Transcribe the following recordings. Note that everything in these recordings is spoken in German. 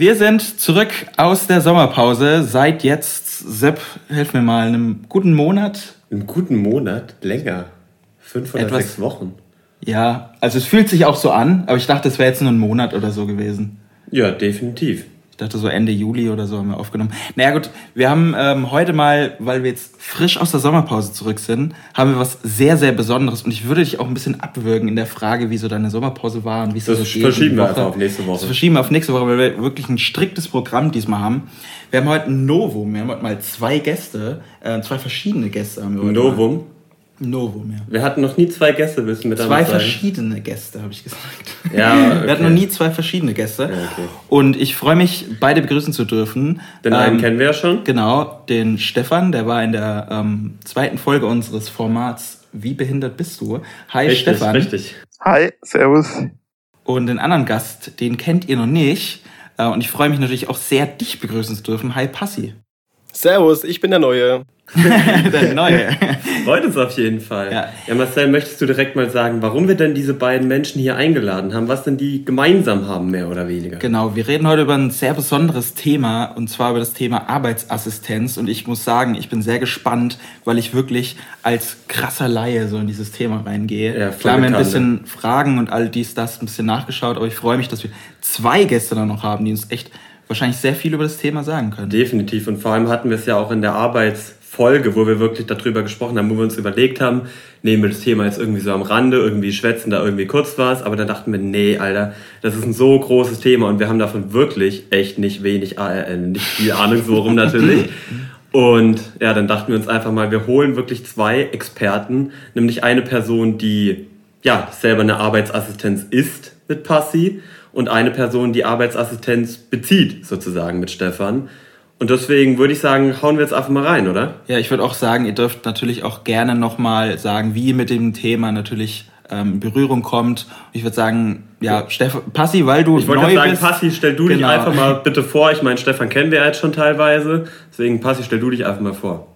Wir sind zurück aus der Sommerpause. Seit jetzt, Sepp, hilf mir mal, einem guten Monat. Einen guten Monat? Länger. Fünf oder Etwas, sechs Wochen. Ja, also es fühlt sich auch so an, aber ich dachte, es wäre jetzt nur ein Monat oder so gewesen. Ja, definitiv dachte so Ende Juli oder so haben wir aufgenommen. Naja gut, wir haben ähm, heute mal, weil wir jetzt frisch aus der Sommerpause zurück sind, haben wir was sehr, sehr Besonderes. Und ich würde dich auch ein bisschen abwürgen in der Frage, wie so deine Sommerpause war und wie es so geht. Das verschieben wir einfach auf nächste Woche. Das verschieben wir auf nächste Woche, weil wir wirklich ein striktes Programm diesmal haben. Wir haben heute ein Novum. Wir haben heute mal zwei Gäste, äh, zwei verschiedene Gäste haben wir heute. Novum? Mal. Novum, ja. Wir hatten noch nie zwei Gäste, willst du mit Zwei verschiedene Gäste, habe ich gesagt. Ja, okay. Wir hatten noch nie zwei verschiedene Gäste. Ja, okay. Und ich freue mich, beide begrüßen zu dürfen. Den einen ähm, kennen wir ja schon. Genau, den Stefan, der war in der ähm, zweiten Folge unseres Formats Wie behindert bist du? Hi richtig, Stefan. Richtig. Hi, servus. Und den anderen Gast, den kennt ihr noch nicht. Äh, und ich freue mich natürlich auch sehr, dich begrüßen zu dürfen. Hi Passi. Servus, ich bin der Neue. der Neue. Freut uns auf jeden Fall. Ja. ja, Marcel, möchtest du direkt mal sagen, warum wir denn diese beiden Menschen hier eingeladen haben, was denn die gemeinsam haben, mehr oder weniger? Genau, wir reden heute über ein sehr besonderes Thema und zwar über das Thema Arbeitsassistenz. Und ich muss sagen, ich bin sehr gespannt, weil ich wirklich als krasser Laie so in dieses Thema reingehe. Ja, Klar, mir ein bisschen Fragen und all dies, das ein bisschen nachgeschaut, aber ich freue mich, dass wir zwei Gäste dann noch haben, die uns echt wahrscheinlich sehr viel über das Thema sagen können. Definitiv. Und vor allem hatten wir es ja auch in der Arbeitsfolge, wo wir wirklich darüber gesprochen haben, wo wir uns überlegt haben, nehmen wir das Thema jetzt irgendwie so am Rande, irgendwie schwätzen da irgendwie kurz was, aber dann dachten wir, nee, Alter, das ist ein so großes Thema und wir haben davon wirklich echt nicht wenig, äh, nicht viel Ahnung, so rum natürlich. Und ja, dann dachten wir uns einfach mal, wir holen wirklich zwei Experten, nämlich eine Person, die ja selber eine Arbeitsassistenz ist mit Passi und eine Person die Arbeitsassistenz bezieht, sozusagen mit Stefan. Und deswegen würde ich sagen, hauen wir jetzt einfach mal rein, oder? Ja, ich würde auch sagen, ihr dürft natürlich auch gerne nochmal sagen, wie ihr mit dem Thema natürlich ähm, in Berührung kommt. Ich würde sagen, ja, Stefan, Passi, weil du ich neu sagen, bist. Passi, stell du genau. dich einfach mal bitte vor. Ich meine, Stefan kennen wir jetzt schon teilweise. Deswegen, Passi, stell du dich einfach mal vor.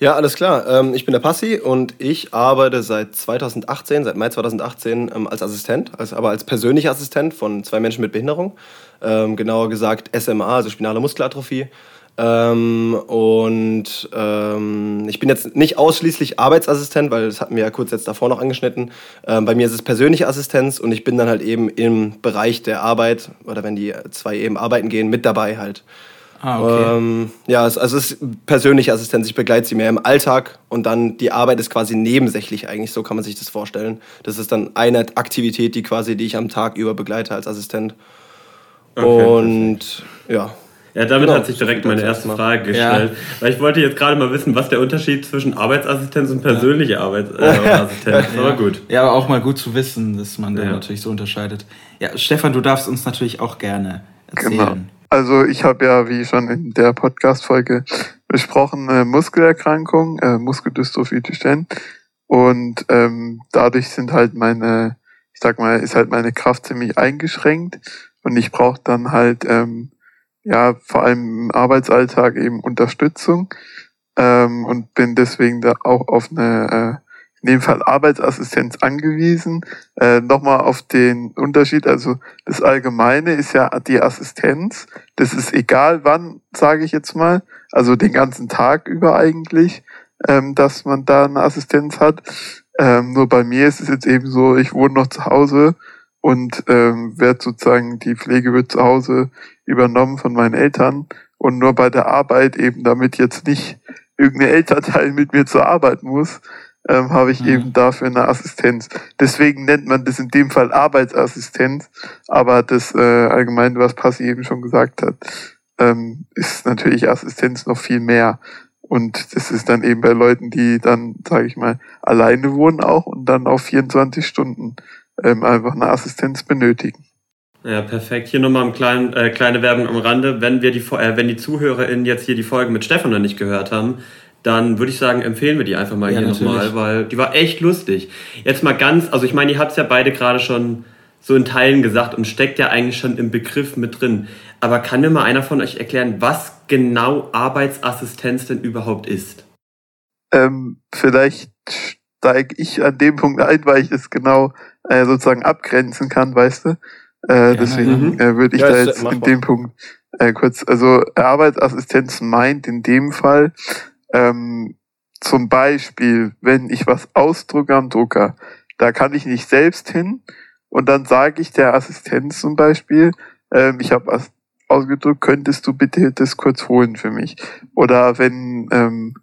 Ja, alles klar. Ähm, ich bin der Passi und ich arbeite seit 2018, seit Mai 2018 ähm, als Assistent, also aber als persönlicher Assistent von zwei Menschen mit Behinderung. Ähm, genauer gesagt SMA, also spinale Muskelatrophie. Und ich bin jetzt nicht ausschließlich Arbeitsassistent, weil das hatten wir ja kurz jetzt davor noch angeschnitten. bei mir ist es persönliche Assistenz und ich bin dann halt eben im Bereich der Arbeit oder wenn die zwei eben arbeiten gehen, mit dabei halt. Ah, okay. Ähm, ja, also es ist persönliche Assistenz. Ich begleite sie mehr im Alltag und dann die Arbeit ist quasi nebensächlich eigentlich. So kann man sich das vorstellen. Das ist dann eine Aktivität, die quasi, die ich am Tag über begleite als Assistent. Okay, und perfekt. ja. Ja, damit genau, hat sich direkt meine erste Frage gestellt. Ja. Weil ich wollte jetzt gerade mal wissen, was der Unterschied zwischen Arbeitsassistenz und persönliche ja. Arbeitsassistenz ist. Aber gut. Ja, aber auch mal gut zu wissen, dass man da natürlich so unterscheidet. Ja, Stefan, du darfst uns natürlich auch gerne erzählen. Genau. Also ich habe ja, wie schon in der Podcast-Folge besprochen, eine Muskelerkrankung, äh, Muskeldystrophie Duchenne. Und ähm, dadurch sind halt meine, ich sag mal, ist halt meine Kraft ziemlich eingeschränkt. Und ich brauche dann halt, ähm, ja, vor allem im Arbeitsalltag eben Unterstützung. Ähm, und bin deswegen da auch auf eine äh, in dem Fall Arbeitsassistenz angewiesen. Äh, Nochmal auf den Unterschied, also das Allgemeine ist ja die Assistenz. Das ist egal wann, sage ich jetzt mal, also den ganzen Tag über eigentlich, ähm, dass man da eine Assistenz hat. Ähm, nur bei mir ist es jetzt eben so, ich wohne noch zu Hause und ähm, werde sozusagen, die Pflege wird zu Hause übernommen von meinen Eltern und nur bei der Arbeit eben, damit jetzt nicht irgendein Elternteil mit mir zur Arbeit muss, ähm, habe ich mhm. eben dafür eine Assistenz. Deswegen nennt man das in dem Fall Arbeitsassistenz, aber das äh, allgemein, was Passi eben schon gesagt hat, ähm, ist natürlich Assistenz noch viel mehr. Und das ist dann eben bei Leuten, die dann, sage ich mal, alleine wohnen auch und dann auf 24 Stunden ähm, einfach eine Assistenz benötigen. Ja, perfekt. Hier nochmal eine kleine, äh, kleine Werbung am Rande. Wenn wir die, äh, wenn die ZuhörerInnen jetzt hier die Folge mit Stefan noch nicht gehört haben, dann würde ich sagen, empfehlen wir die einfach mal ja, hier nochmal, weil die war echt lustig. Jetzt mal ganz, also ich meine, ihr habt es ja beide gerade schon so in Teilen gesagt und steckt ja eigentlich schon im Begriff mit drin. Aber kann mir mal einer von euch erklären, was genau Arbeitsassistenz denn überhaupt ist? Ähm, vielleicht steige ich an dem Punkt ein, weil ich es genau äh, sozusagen abgrenzen kann, weißt du? Äh, deswegen mhm. äh, würde ich ja, da jetzt in dem Punkt äh, kurz, also Arbeitsassistenz meint in dem Fall ähm, zum Beispiel, wenn ich was ausdrucke am Drucker, da kann ich nicht selbst hin und dann sage ich der Assistenz zum Beispiel, ähm, ich habe was ausgedrückt, könntest du bitte das kurz holen für mich? Oder wenn, ähm,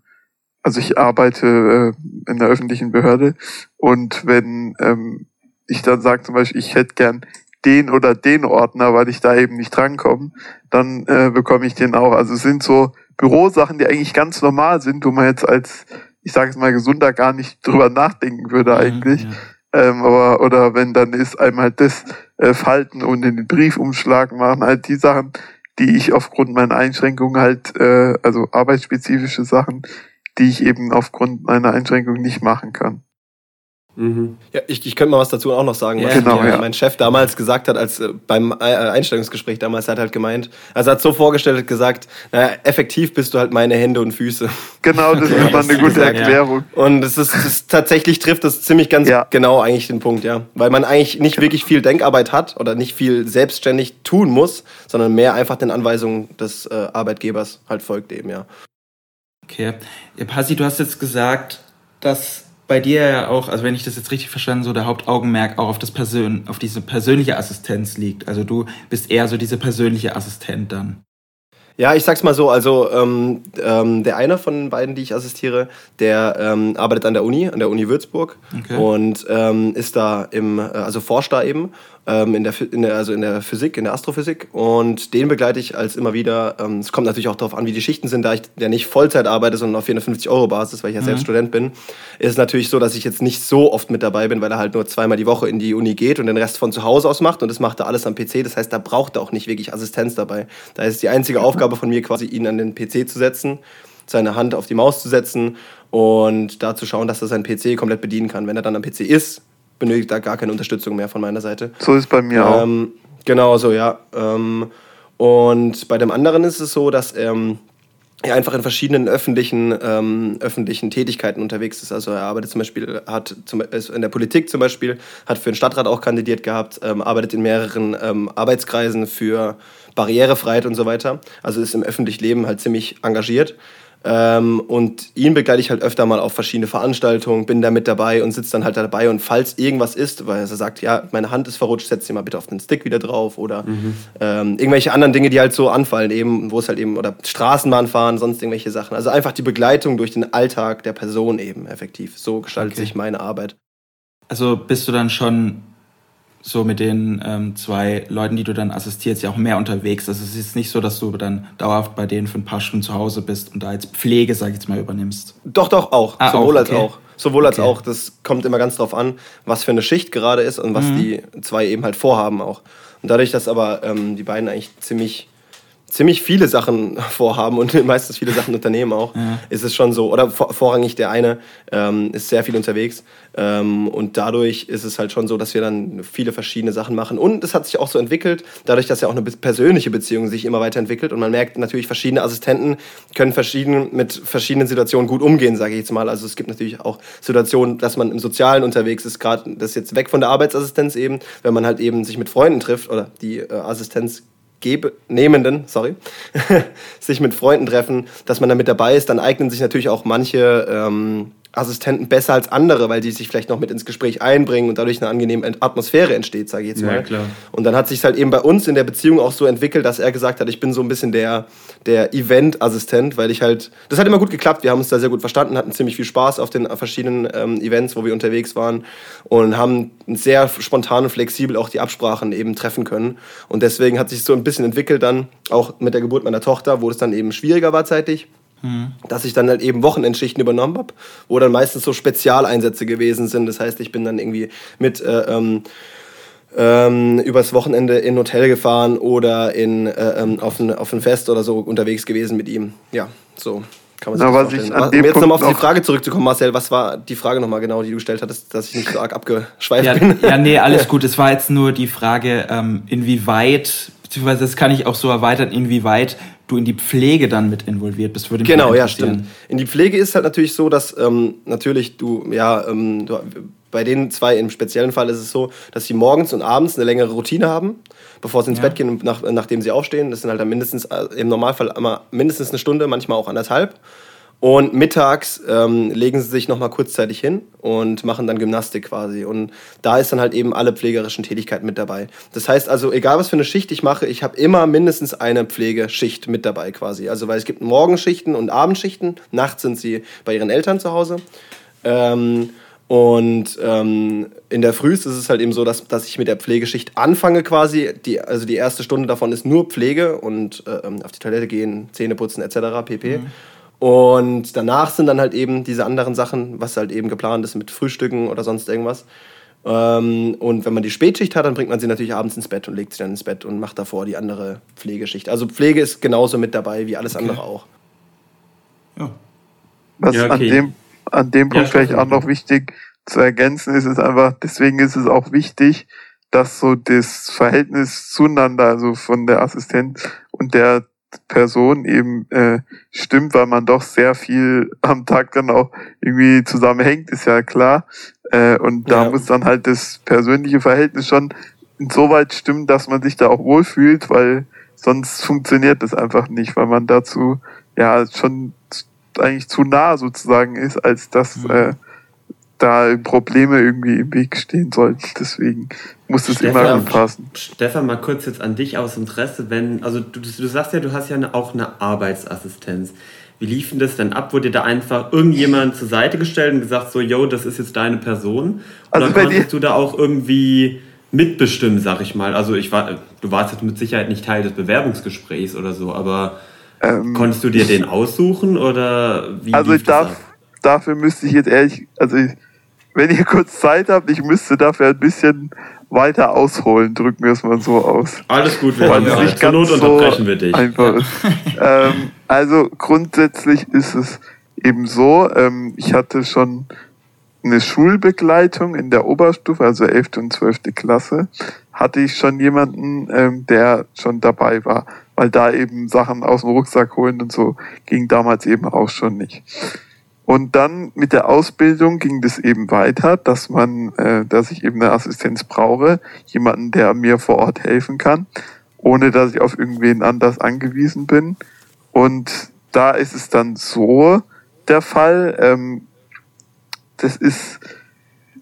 also ich arbeite äh, in der öffentlichen Behörde und wenn ähm, ich dann sage zum Beispiel, ich hätte gern den oder den Ordner, weil ich da eben nicht drankomme, dann äh, bekomme ich den auch. Also es sind so Bürosachen, die eigentlich ganz normal sind, wo man jetzt als, ich sage es mal, gesunder gar nicht drüber nachdenken würde eigentlich. Ja. Ähm, aber, oder wenn dann ist einmal das äh, Falten und in den Briefumschlag machen, halt die Sachen, die ich aufgrund meiner Einschränkungen halt, äh, also arbeitsspezifische Sachen, die ich eben aufgrund meiner Einschränkung nicht machen kann. Mhm. Ja, ich, ich könnte mal was dazu auch noch sagen, was ja, genau, ja. mein Chef damals gesagt hat, als äh, beim äh, Einstellungsgespräch damals, hat halt gemeint, also hat so vorgestellt, gesagt, naja, effektiv bist du halt meine Hände und Füße. Genau, das ist immer eine gute gesagt, Erklärung. Und es ist, ist, tatsächlich trifft das ziemlich ganz genau eigentlich den Punkt, ja. Weil man eigentlich nicht wirklich viel Denkarbeit hat oder nicht viel selbstständig tun muss, sondern mehr einfach den Anweisungen des äh, Arbeitgebers halt folgt eben, ja. Okay. Ja, Passi, du hast jetzt gesagt, dass bei dir ja auch, also wenn ich das jetzt richtig verstanden, so der Hauptaugenmerk auch auf das Persön auf diese persönliche Assistenz liegt. Also du bist eher so diese persönliche Assistent dann. Ja, ich sag's mal so, also ähm, ähm, der eine von den beiden, die ich assistiere, der ähm, arbeitet an der Uni, an der Uni Würzburg okay. und ähm, ist da im, äh, also forscht da eben ähm, in, der, in der, also in der Physik, in der Astrophysik. Und den begleite ich als immer wieder. Ähm, es kommt natürlich auch darauf an, wie die Schichten sind, da ich ja nicht Vollzeit arbeite, sondern auf 450 Euro Basis, weil ich ja mhm. selbst Student bin. Ist es natürlich so, dass ich jetzt nicht so oft mit dabei bin, weil er halt nur zweimal die Woche in die Uni geht und den Rest von zu Hause aus macht. Und das macht er alles am PC. Das heißt, da braucht er auch nicht wirklich Assistenz dabei. Da ist die einzige Aufgabe von mir quasi, ihn an den PC zu setzen seine Hand auf die Maus zu setzen und da zu schauen, dass er seinen PC komplett bedienen kann. Wenn er dann am PC ist, benötigt da gar keine Unterstützung mehr von meiner Seite. So ist bei mir ähm, auch. Genau so, ja. Ähm, und bei dem anderen ist es so, dass ähm, er einfach in verschiedenen öffentlichen, ähm, öffentlichen Tätigkeiten unterwegs ist. Also er arbeitet zum Beispiel, hat zum, in der Politik zum Beispiel, hat für den Stadtrat auch kandidiert gehabt, ähm, arbeitet in mehreren ähm, Arbeitskreisen für Barrierefreiheit und so weiter. Also ist im öffentlichen Leben halt ziemlich engagiert. Ähm, und ihn begleite ich halt öfter mal auf verschiedene Veranstaltungen, bin da mit dabei und sitze dann halt dabei. Und falls irgendwas ist, weil er sagt, ja, meine Hand ist verrutscht, setz sie mal bitte auf den Stick wieder drauf oder mhm. ähm, irgendwelche anderen Dinge, die halt so anfallen, eben, wo es halt eben, oder Straßenbahn fahren, sonst irgendwelche Sachen. Also einfach die Begleitung durch den Alltag der Person eben effektiv. So gestaltet okay. sich meine Arbeit. Also bist du dann schon so mit den ähm, zwei Leuten, die du dann assistierst, ja auch mehr unterwegs. Also es ist nicht so, dass du dann dauerhaft bei denen für ein paar Stunden zu Hause bist und da jetzt Pflege, sag ich jetzt mal, übernimmst. Doch, doch, auch. Ah, Sowohl auch, okay. als auch. Sowohl als okay. auch. Das kommt immer ganz drauf an, was für eine Schicht gerade ist und was mhm. die zwei eben halt vorhaben auch. Und dadurch, dass aber ähm, die beiden eigentlich ziemlich ziemlich viele Sachen vorhaben und meistens viele Sachen unternehmen auch, ja. ist es schon so. Oder vor, vorrangig der eine ähm, ist sehr viel unterwegs ähm, und dadurch ist es halt schon so, dass wir dann viele verschiedene Sachen machen. Und es hat sich auch so entwickelt, dadurch, dass ja auch eine persönliche Beziehung sich immer weiterentwickelt und man merkt natürlich, verschiedene Assistenten können verschieden, mit verschiedenen Situationen gut umgehen, sage ich jetzt mal. Also es gibt natürlich auch Situationen, dass man im Sozialen unterwegs ist, gerade das jetzt weg von der Arbeitsassistenz eben, wenn man halt eben sich mit Freunden trifft oder die äh, Assistenz Nehmenden, sorry, sich mit Freunden treffen, dass man da mit dabei ist, dann eignen sich natürlich auch manche ähm, Assistenten besser als andere, weil die sich vielleicht noch mit ins Gespräch einbringen und dadurch eine angenehme Atmosphäre entsteht, sage ich jetzt mal. Ja, klar. Und dann hat sich halt eben bei uns in der Beziehung auch so entwickelt, dass er gesagt hat, ich bin so ein bisschen der, der Event-Assistent, weil ich halt, das hat immer gut geklappt, wir haben uns da sehr gut verstanden, hatten ziemlich viel Spaß auf den verschiedenen ähm, Events, wo wir unterwegs waren und haben sehr spontan und flexibel auch die Absprachen eben treffen können. Und deswegen hat sich so ein bisschen entwickelt dann, auch mit der Geburt meiner Tochter, wo es dann eben schwieriger war zeitlich Mhm. Dass ich dann halt eben Wochenendschichten übernommen habe, wo dann meistens so Spezialeinsätze gewesen sind. Das heißt, ich bin dann irgendwie mit äh, ähm, ähm, übers Wochenende in ein Hotel gefahren oder in, äh, ähm, auf, ein, auf ein Fest oder so unterwegs gewesen mit ihm. Ja, so kann man sich Na, das vorstellen. Um jetzt nochmal auf die Frage zurückzukommen, Marcel, was war die Frage nochmal genau, die du gestellt hattest, dass ich nicht so arg abgeschweift ja, bin? Ja, nee, alles gut. Es war jetzt nur die Frage, ähm, inwieweit, beziehungsweise das kann ich auch so erweitern, inwieweit du in die Pflege dann mit involviert bist, würde mich Genau, ja, stimmt. In die Pflege ist halt natürlich so, dass ähm, natürlich du, ja, ähm, du, bei den zwei im speziellen Fall ist es so, dass sie morgens und abends eine längere Routine haben, bevor sie ins ja. Bett gehen und nach, nachdem sie aufstehen. Das sind halt dann mindestens, äh, im Normalfall immer mindestens eine Stunde, manchmal auch anderthalb. Und mittags ähm, legen sie sich nochmal kurzzeitig hin und machen dann Gymnastik quasi. Und da ist dann halt eben alle pflegerischen Tätigkeiten mit dabei. Das heißt also, egal was für eine Schicht ich mache, ich habe immer mindestens eine Pflegeschicht mit dabei quasi. Also weil es gibt Morgenschichten und Abendschichten. Nachts sind sie bei ihren Eltern zu Hause. Ähm, und ähm, in der Früh ist es halt eben so, dass, dass ich mit der Pflegeschicht anfange quasi. Die, also die erste Stunde davon ist nur Pflege und äh, auf die Toilette gehen, Zähne putzen etc. pp. Mhm. Und danach sind dann halt eben diese anderen Sachen, was halt eben geplant ist mit Frühstücken oder sonst irgendwas. Ähm, und wenn man die Spätschicht hat, dann bringt man sie natürlich abends ins Bett und legt sie dann ins Bett und macht davor die andere Pflegeschicht. Also Pflege ist genauso mit dabei wie alles okay. andere auch. Ja. Was ja, okay. an, dem, an dem Punkt ja, vielleicht auch noch wichtig zu ergänzen ist, ist einfach, deswegen ist es auch wichtig, dass so das Verhältnis zueinander, also von der Assistent und der Person eben äh, stimmt, weil man doch sehr viel am Tag dann auch irgendwie zusammenhängt, ist ja klar. Äh, und da ja. muss dann halt das persönliche Verhältnis schon insoweit stimmen, dass man sich da auch wohlfühlt, weil sonst funktioniert das einfach nicht, weil man dazu ja schon eigentlich zu nah sozusagen ist, als dass mhm. äh, da Probleme irgendwie im Weg stehen sollten. Deswegen muss es immer anpassen. Stefan, mal kurz jetzt an dich aus Interesse, wenn, also du, du sagst ja, du hast ja auch eine Arbeitsassistenz. Wie lief denn das denn ab? Wurde dir da einfach irgendjemand zur Seite gestellt und gesagt, so, yo, das ist jetzt deine Person? Oder also konntest du da auch irgendwie mitbestimmen, sag ich mal? Also ich war, du warst jetzt mit Sicherheit nicht Teil des Bewerbungsgesprächs oder so, aber ähm, konntest du dir den aussuchen oder wie? Also ich darf, dafür müsste ich jetzt ehrlich, also ich, wenn ihr kurz Zeit habt, ich müsste dafür ein bisschen weiter ausholen, drücken wir es mal so aus. Alles gut, wir haben Zeit. Zur Not unterbrechen wir dich. Einfach ähm, also grundsätzlich ist es eben so, ähm, ich hatte schon eine Schulbegleitung in der Oberstufe, also 11. und 12. Klasse, hatte ich schon jemanden, ähm, der schon dabei war, weil da eben Sachen aus dem Rucksack holen und so ging damals eben auch schon nicht. Und dann mit der Ausbildung ging das eben weiter, dass man, äh, dass ich eben eine Assistenz brauche, jemanden, der mir vor Ort helfen kann, ohne dass ich auf irgendwen anders angewiesen bin. Und da ist es dann so der Fall, ähm, das ist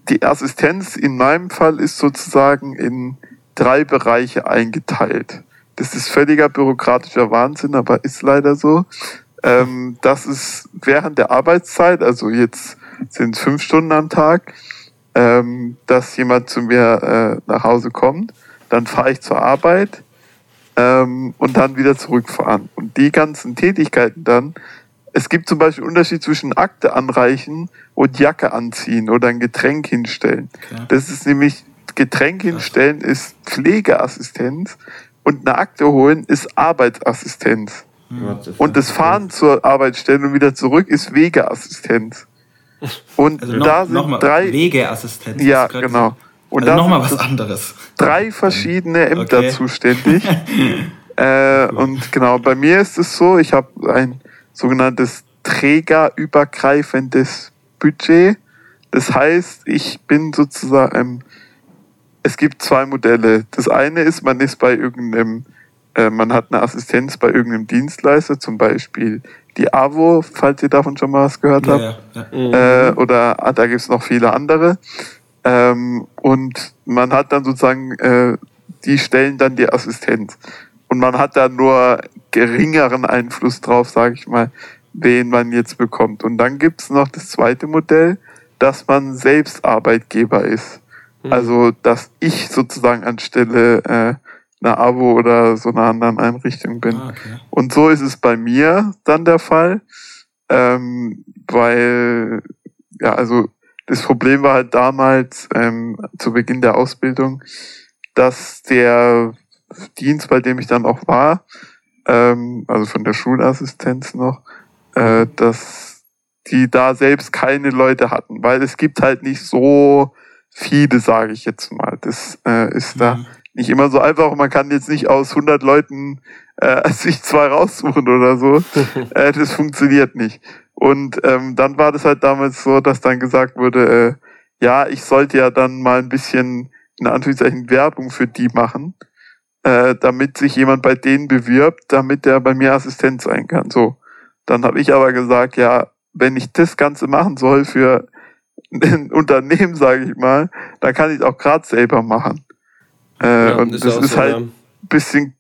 die Assistenz in meinem Fall ist sozusagen in drei Bereiche eingeteilt. Das ist völliger bürokratischer Wahnsinn, aber ist leider so ähm, das ist während der Arbeitszeit, also jetzt sind es fünf Stunden am Tag, ähm, dass jemand zu mir äh, nach Hause kommt. Dann fahre ich zur Arbeit ähm, und dann wieder zurückfahren. Und die ganzen Tätigkeiten dann, es gibt zum Beispiel Unterschied zwischen Akte anreichen und Jacke anziehen oder ein Getränk hinstellen. Okay. Das ist nämlich, Getränk hinstellen ist Pflegeassistenz und eine Akte holen ist Arbeitsassistenz. Und das Fahren zur Arbeitsstelle und wieder zurück ist Wegeassistenz. Und also noch, da sind drei Wegeassistenz. Ja, genau. Und also nochmal was anderes. Drei verschiedene Ämter okay. zuständig. äh, und genau, bei mir ist es so, ich habe ein sogenanntes trägerübergreifendes Budget. Das heißt, ich bin sozusagen, es gibt zwei Modelle. Das eine ist, man ist bei irgendeinem äh, man hat eine Assistenz bei irgendeinem Dienstleister, zum Beispiel die AWO, falls ihr davon schon mal was gehört habt. Ja, ja. Mhm. Äh, oder ah, da gibt es noch viele andere. Ähm, und man hat dann sozusagen, äh, die stellen dann die Assistenz. Und man hat da nur geringeren Einfluss drauf, sage ich mal, wen man jetzt bekommt. Und dann gibt's noch das zweite Modell, dass man selbst Arbeitgeber ist. Mhm. Also, dass ich sozusagen anstelle äh, einer Abo oder so einer anderen Einrichtung bin. Ah, okay. Und so ist es bei mir dann der Fall, ähm, weil, ja, also das Problem war halt damals ähm, zu Beginn der Ausbildung, dass der Dienst, bei dem ich dann auch war, ähm, also von der Schulassistenz noch, äh, dass die da selbst keine Leute hatten, weil es gibt halt nicht so viele, sage ich jetzt mal. Das äh, ist mhm. da nicht immer so einfach. Man kann jetzt nicht aus 100 Leuten äh, sich zwei raussuchen oder so. äh, das funktioniert nicht. Und ähm, dann war das halt damals so, dass dann gesagt wurde, äh, ja, ich sollte ja dann mal ein bisschen in Anführungszeichen Werbung für die machen, äh, damit sich jemand bei denen bewirbt, damit der bei mir Assistent sein kann. So. Dann habe ich aber gesagt, ja, wenn ich das Ganze machen soll für ein Unternehmen, sage ich mal, dann kann ich auch gerade selber machen. Äh, ja, und ist das ist so, halt ein ja. bisschen,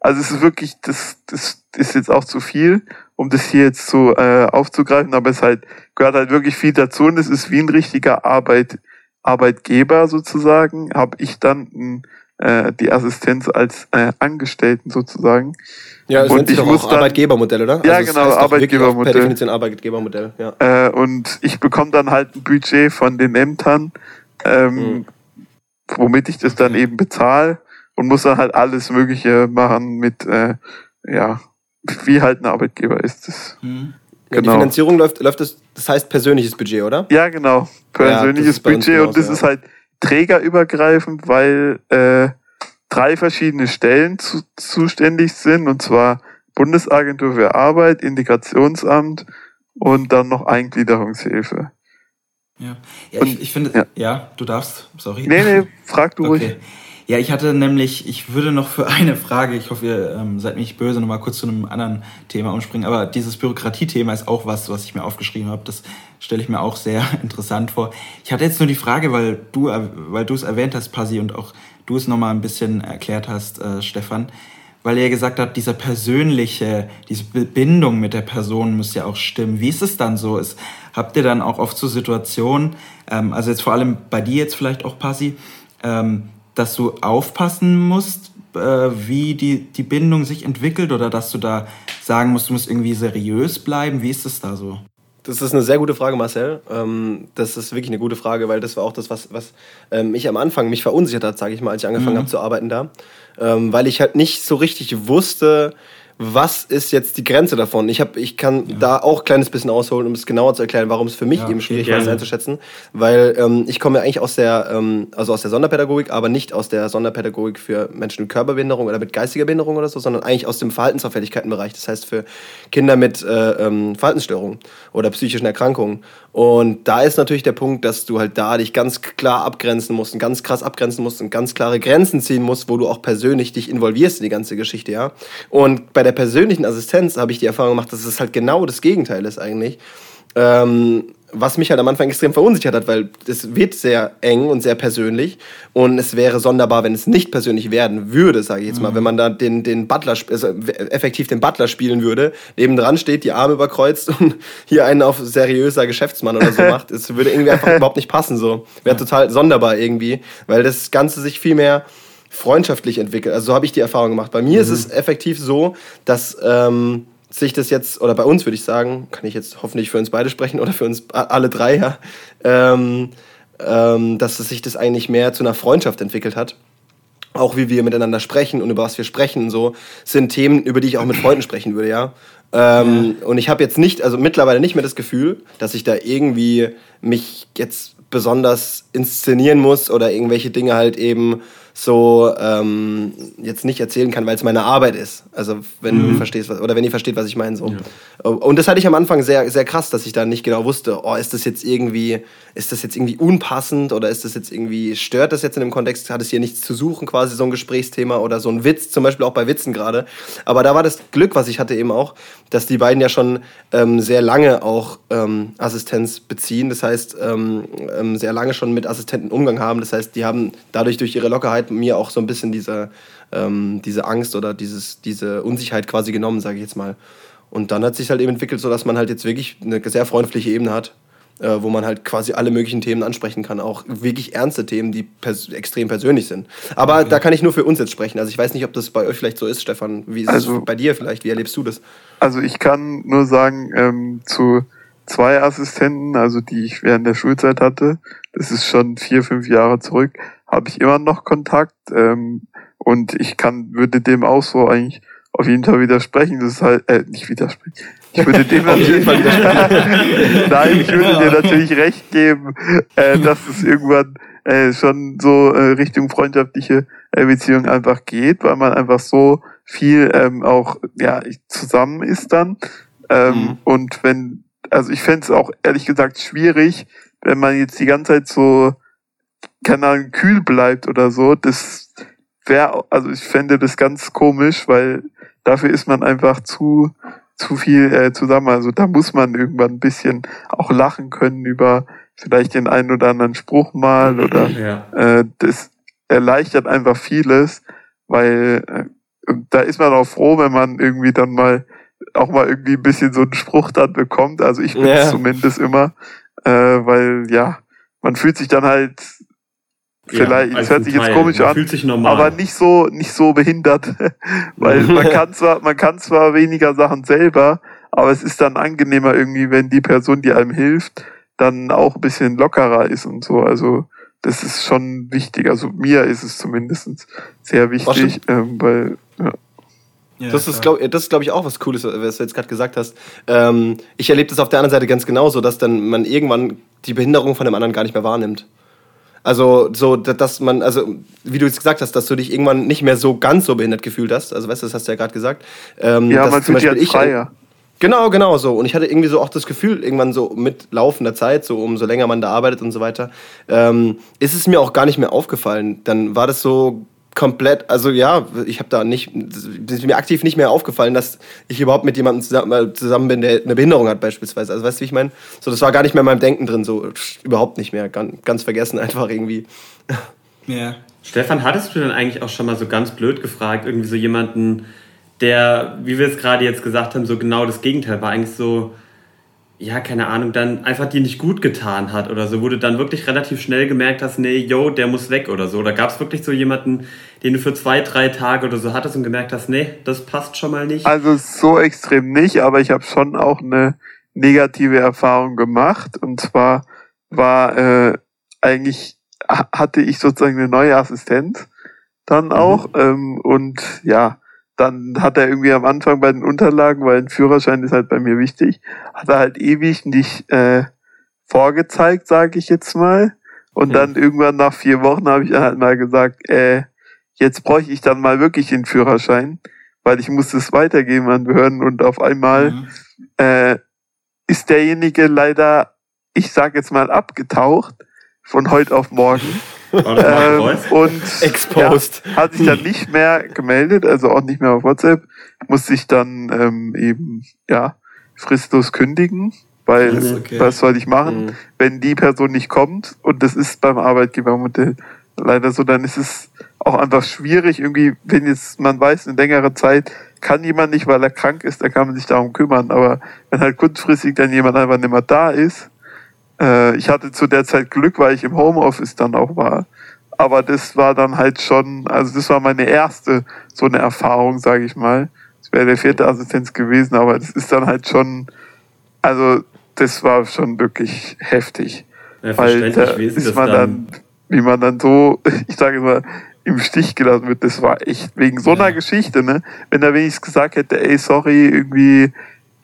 also es ist wirklich, das, das ist jetzt auch zu viel, um das hier jetzt so äh, aufzugreifen, aber es halt gehört halt wirklich viel dazu und es ist wie ein richtiger Arbeit, Arbeitgeber sozusagen, habe ich dann äh, die Assistenz als äh, Angestellten sozusagen. Ja, es und ich muss auch dann, Arbeitgebermodell, oder? Ja, also genau, Arbeitgebermodell. Per Definition Arbeitgebermodell, ja. Äh, und ich bekomme dann halt ein Budget von den Ämtern, ähm, mhm. Womit ich das dann eben bezahle und muss dann halt alles Mögliche machen mit, äh, ja, wie halt ein Arbeitgeber ist das. Mhm. Ja, genau. Die Finanzierung läuft, läuft das, das heißt persönliches Budget, oder? Ja, genau. Persönliches ja, Budget und das ja. ist halt trägerübergreifend, weil äh, drei verschiedene Stellen zu, zuständig sind, und zwar Bundesagentur für Arbeit, Integrationsamt und dann noch Eingliederungshilfe. Ja, ja und, ich, ich finde, ja. ja. du darfst, sorry. Nee, nee, frag du okay. ruhig. Ja, ich hatte nämlich, ich würde noch für eine Frage, ich hoffe, ihr ähm, seid nicht böse, nochmal kurz zu einem anderen Thema umspringen, aber dieses Bürokratiethema ist auch was, was ich mir aufgeschrieben habe. Das stelle ich mir auch sehr interessant vor. Ich hatte jetzt nur die Frage, weil du, weil du es erwähnt hast, Pasi, und auch du es nochmal ein bisschen erklärt hast, äh, Stefan, weil ihr gesagt habt, dieser persönliche, diese Bindung mit der Person muss ja auch stimmen. Wie ist es dann so? Ist, habt ihr dann auch oft so Situationen, ähm, also jetzt vor allem bei dir jetzt vielleicht auch, Pasi, ähm, dass du aufpassen musst, äh, wie die, die Bindung sich entwickelt oder dass du da sagen musst, du musst irgendwie seriös bleiben? Wie ist es da so? Das ist eine sehr gute Frage, Marcel. Ähm, das ist wirklich eine gute Frage, weil das war auch das, was, was ähm, mich am Anfang mich verunsichert hat, sage ich mal, als ich angefangen mhm. habe zu arbeiten da. Ähm, weil ich halt nicht so richtig wusste, was ist jetzt die Grenze davon? Ich, hab, ich kann ja. da auch ein kleines bisschen ausholen, um es genauer zu erklären, warum es für mich ja, eben schwierig war, das einzuschätzen. Weil ähm, ich komme ja eigentlich aus der, ähm, also aus der Sonderpädagogik, aber nicht aus der Sonderpädagogik für Menschen mit Körperbehinderung oder mit geistiger Behinderung oder so, sondern eigentlich aus dem Verhaltensauffälligkeitenbereich. Das heißt für Kinder mit äh, ähm, Verhaltensstörungen oder psychischen Erkrankungen. Und da ist natürlich der Punkt, dass du halt da dich ganz klar abgrenzen musst und ganz krass abgrenzen musst und ganz klare Grenzen ziehen musst, wo du auch persönlich dich involvierst in die ganze Geschichte, ja. Und bei der persönlichen Assistenz habe ich die Erfahrung gemacht, dass es halt genau das Gegenteil ist eigentlich. Ähm, was mich halt am Anfang extrem verunsichert hat, weil es wird sehr eng und sehr persönlich und es wäre sonderbar, wenn es nicht persönlich werden würde, sage ich jetzt mal, mhm. wenn man da den, den Butler, also effektiv den Butler spielen würde, nebendran steht, die Arme überkreuzt und hier einen auf seriöser Geschäftsmann oder so macht, es würde irgendwie einfach überhaupt nicht passen, so. Wäre total sonderbar irgendwie, weil das Ganze sich viel mehr freundschaftlich entwickelt. Also so habe ich die Erfahrung gemacht. Bei mir mhm. ist es effektiv so, dass ähm, sich das jetzt, oder bei uns würde ich sagen, kann ich jetzt hoffentlich für uns beide sprechen oder für uns alle drei, ja, ähm, ähm, dass sich das eigentlich mehr zu einer Freundschaft entwickelt hat. Auch wie wir miteinander sprechen und über was wir sprechen und so, sind Themen, über die ich auch mit Freunden sprechen würde, ja. Ähm, ja. Und ich habe jetzt nicht, also mittlerweile nicht mehr das Gefühl, dass ich da irgendwie mich jetzt besonders inszenieren muss oder irgendwelche Dinge halt eben so ähm, jetzt nicht erzählen kann, weil es meine Arbeit ist. Also wenn mhm. du verstehst, was, oder wenn ihr versteht, was ich meine. So. Ja. Und das hatte ich am Anfang sehr, sehr krass, dass ich da nicht genau wusste, oh, ist das jetzt irgendwie, ist das jetzt irgendwie unpassend oder ist das jetzt irgendwie, stört das jetzt in dem Kontext, hat es hier nichts zu suchen, quasi so ein Gesprächsthema oder so ein Witz, zum Beispiel auch bei Witzen gerade. Aber da war das Glück, was ich hatte eben auch, dass die beiden ja schon ähm, sehr lange auch ähm, Assistenz beziehen. Das heißt, ähm, ähm sehr lange schon mit Assistenten Umgang haben. Das heißt, die haben dadurch durch ihre Lockerheit Zeit mir auch so ein bisschen diese, ähm, diese Angst oder dieses, diese Unsicherheit quasi genommen, sage ich jetzt mal. Und dann hat sich halt eben entwickelt, so dass man halt jetzt wirklich eine sehr freundliche Ebene hat, äh, wo man halt quasi alle möglichen Themen ansprechen kann, auch wirklich ernste Themen, die pers extrem persönlich sind. Aber okay. da kann ich nur für uns jetzt sprechen. Also ich weiß nicht, ob das bei euch vielleicht so ist, Stefan. Wie ist also, es bei dir vielleicht? Wie erlebst du das? Also ich kann nur sagen, ähm, zu zwei Assistenten, also die ich während der Schulzeit hatte, das ist schon vier, fünf Jahre zurück, habe ich immer noch Kontakt ähm, und ich kann würde dem auch so eigentlich auf jeden Fall widersprechen. Das ist halt äh, nicht widersprechen. Ich würde dem natürlich Nein, ich würde dir natürlich recht geben, äh, dass es irgendwann äh, schon so äh, Richtung freundschaftliche äh, Beziehung einfach geht, weil man einfach so viel ähm, auch ja zusammen ist dann. Ähm, mhm. Und wenn, also ich fände es auch ehrlich gesagt schwierig, wenn man jetzt die ganze Zeit so, keine Ahnung, kühl bleibt oder so, das wäre, also ich fände das ganz komisch, weil dafür ist man einfach zu, zu viel äh, zusammen. Also da muss man irgendwann ein bisschen auch lachen können über vielleicht den einen oder anderen Spruch mal oder ja. äh, das erleichtert einfach vieles, weil äh, da ist man auch froh, wenn man irgendwie dann mal auch mal irgendwie ein bisschen so einen Spruch dann bekommt. Also ich bin ja. zumindest immer, äh, weil ja, man fühlt sich dann halt vielleicht, ja, es hört sich jetzt komisch man an, aber nicht so nicht so behindert, weil man kann zwar man kann zwar weniger Sachen selber, aber es ist dann angenehmer irgendwie, wenn die Person, die einem hilft, dann auch ein bisschen lockerer ist und so. Also das ist schon wichtig. Also mir ist es zumindest sehr wichtig, ähm, weil ja. Ja, das, ist, glaub, das ist, glaube ich, auch was Cooles, was du jetzt gerade gesagt hast. Ähm, ich erlebe das auf der anderen Seite ganz genauso, dass dann man irgendwann die Behinderung von dem anderen gar nicht mehr wahrnimmt. Also, so, dass man, also, wie du jetzt gesagt hast, dass du dich irgendwann nicht mehr so ganz so behindert gefühlt hast. Also, weißt du, das hast du ja gerade gesagt. Ähm, ja, man fühlt sich halt freier. Genau, genau so. Und ich hatte irgendwie so auch das Gefühl, irgendwann so mit laufender Zeit, so umso länger man da arbeitet und so weiter, ähm, ist es mir auch gar nicht mehr aufgefallen. Dann war das so komplett, also ja, ich habe da nicht, ist mir aktiv nicht mehr aufgefallen, dass ich überhaupt mit jemandem zusammen bin, der eine Behinderung hat beispielsweise. Also weißt du, wie ich meine? So, das war gar nicht mehr in meinem Denken drin, so überhaupt nicht mehr, ganz, ganz vergessen einfach irgendwie. Ja. Stefan, hattest du denn eigentlich auch schon mal so ganz blöd gefragt, irgendwie so jemanden, der, wie wir es gerade jetzt gesagt haben, so genau das Gegenteil war, eigentlich so, ja, keine Ahnung, dann einfach dir nicht gut getan hat oder so, wo du dann wirklich relativ schnell gemerkt hast, nee, yo, der muss weg oder so. Oder gab es wirklich so jemanden, den du für zwei, drei Tage oder so hattest und gemerkt hast, nee, das passt schon mal nicht? Also so extrem nicht, aber ich habe schon auch eine negative Erfahrung gemacht. Und zwar war äh, eigentlich, hatte ich sozusagen eine neue Assistenz dann auch. Mhm. Ähm, und ja, dann hat er irgendwie am Anfang bei den Unterlagen, weil ein Führerschein ist halt bei mir wichtig, hat er halt ewig nicht äh, vorgezeigt, sage ich jetzt mal. Und ja. dann irgendwann nach vier Wochen habe ich dann halt mal gesagt, äh, jetzt bräuchte ich dann mal wirklich den Führerschein, weil ich muss es weitergeben an Behörden und auf einmal mhm. äh, ist derjenige leider, ich sage jetzt mal, abgetaucht von heute auf morgen. Ähm, und Exposed. Ja, hat sich dann nicht mehr gemeldet, also auch nicht mehr auf WhatsApp, muss sich dann ähm, eben ja fristlos kündigen, weil okay. was soll ich machen, mhm. wenn die Person nicht kommt und das ist beim Arbeitgebermodell leider so, dann ist es auch einfach schwierig irgendwie, wenn jetzt man weiß, eine längere Zeit kann jemand nicht, weil er krank ist, dann kann man sich darum kümmern, aber wenn halt kurzfristig dann jemand einfach nicht mehr da ist, äh, ich hatte zu der Zeit Glück, weil ich im Homeoffice dann auch war. Aber das war dann halt schon, also das war meine erste so eine Erfahrung, sage ich mal. Das wäre der vierte Assistenz gewesen, aber das ist dann halt schon, also das war schon wirklich heftig. Ja, weil da ist man dann, dann, wie man dann so, ich sage mal, im Stich gelassen wird, das war echt wegen so einer ja. Geschichte, ne? Wenn er wenigstens gesagt hätte, ey, sorry, irgendwie,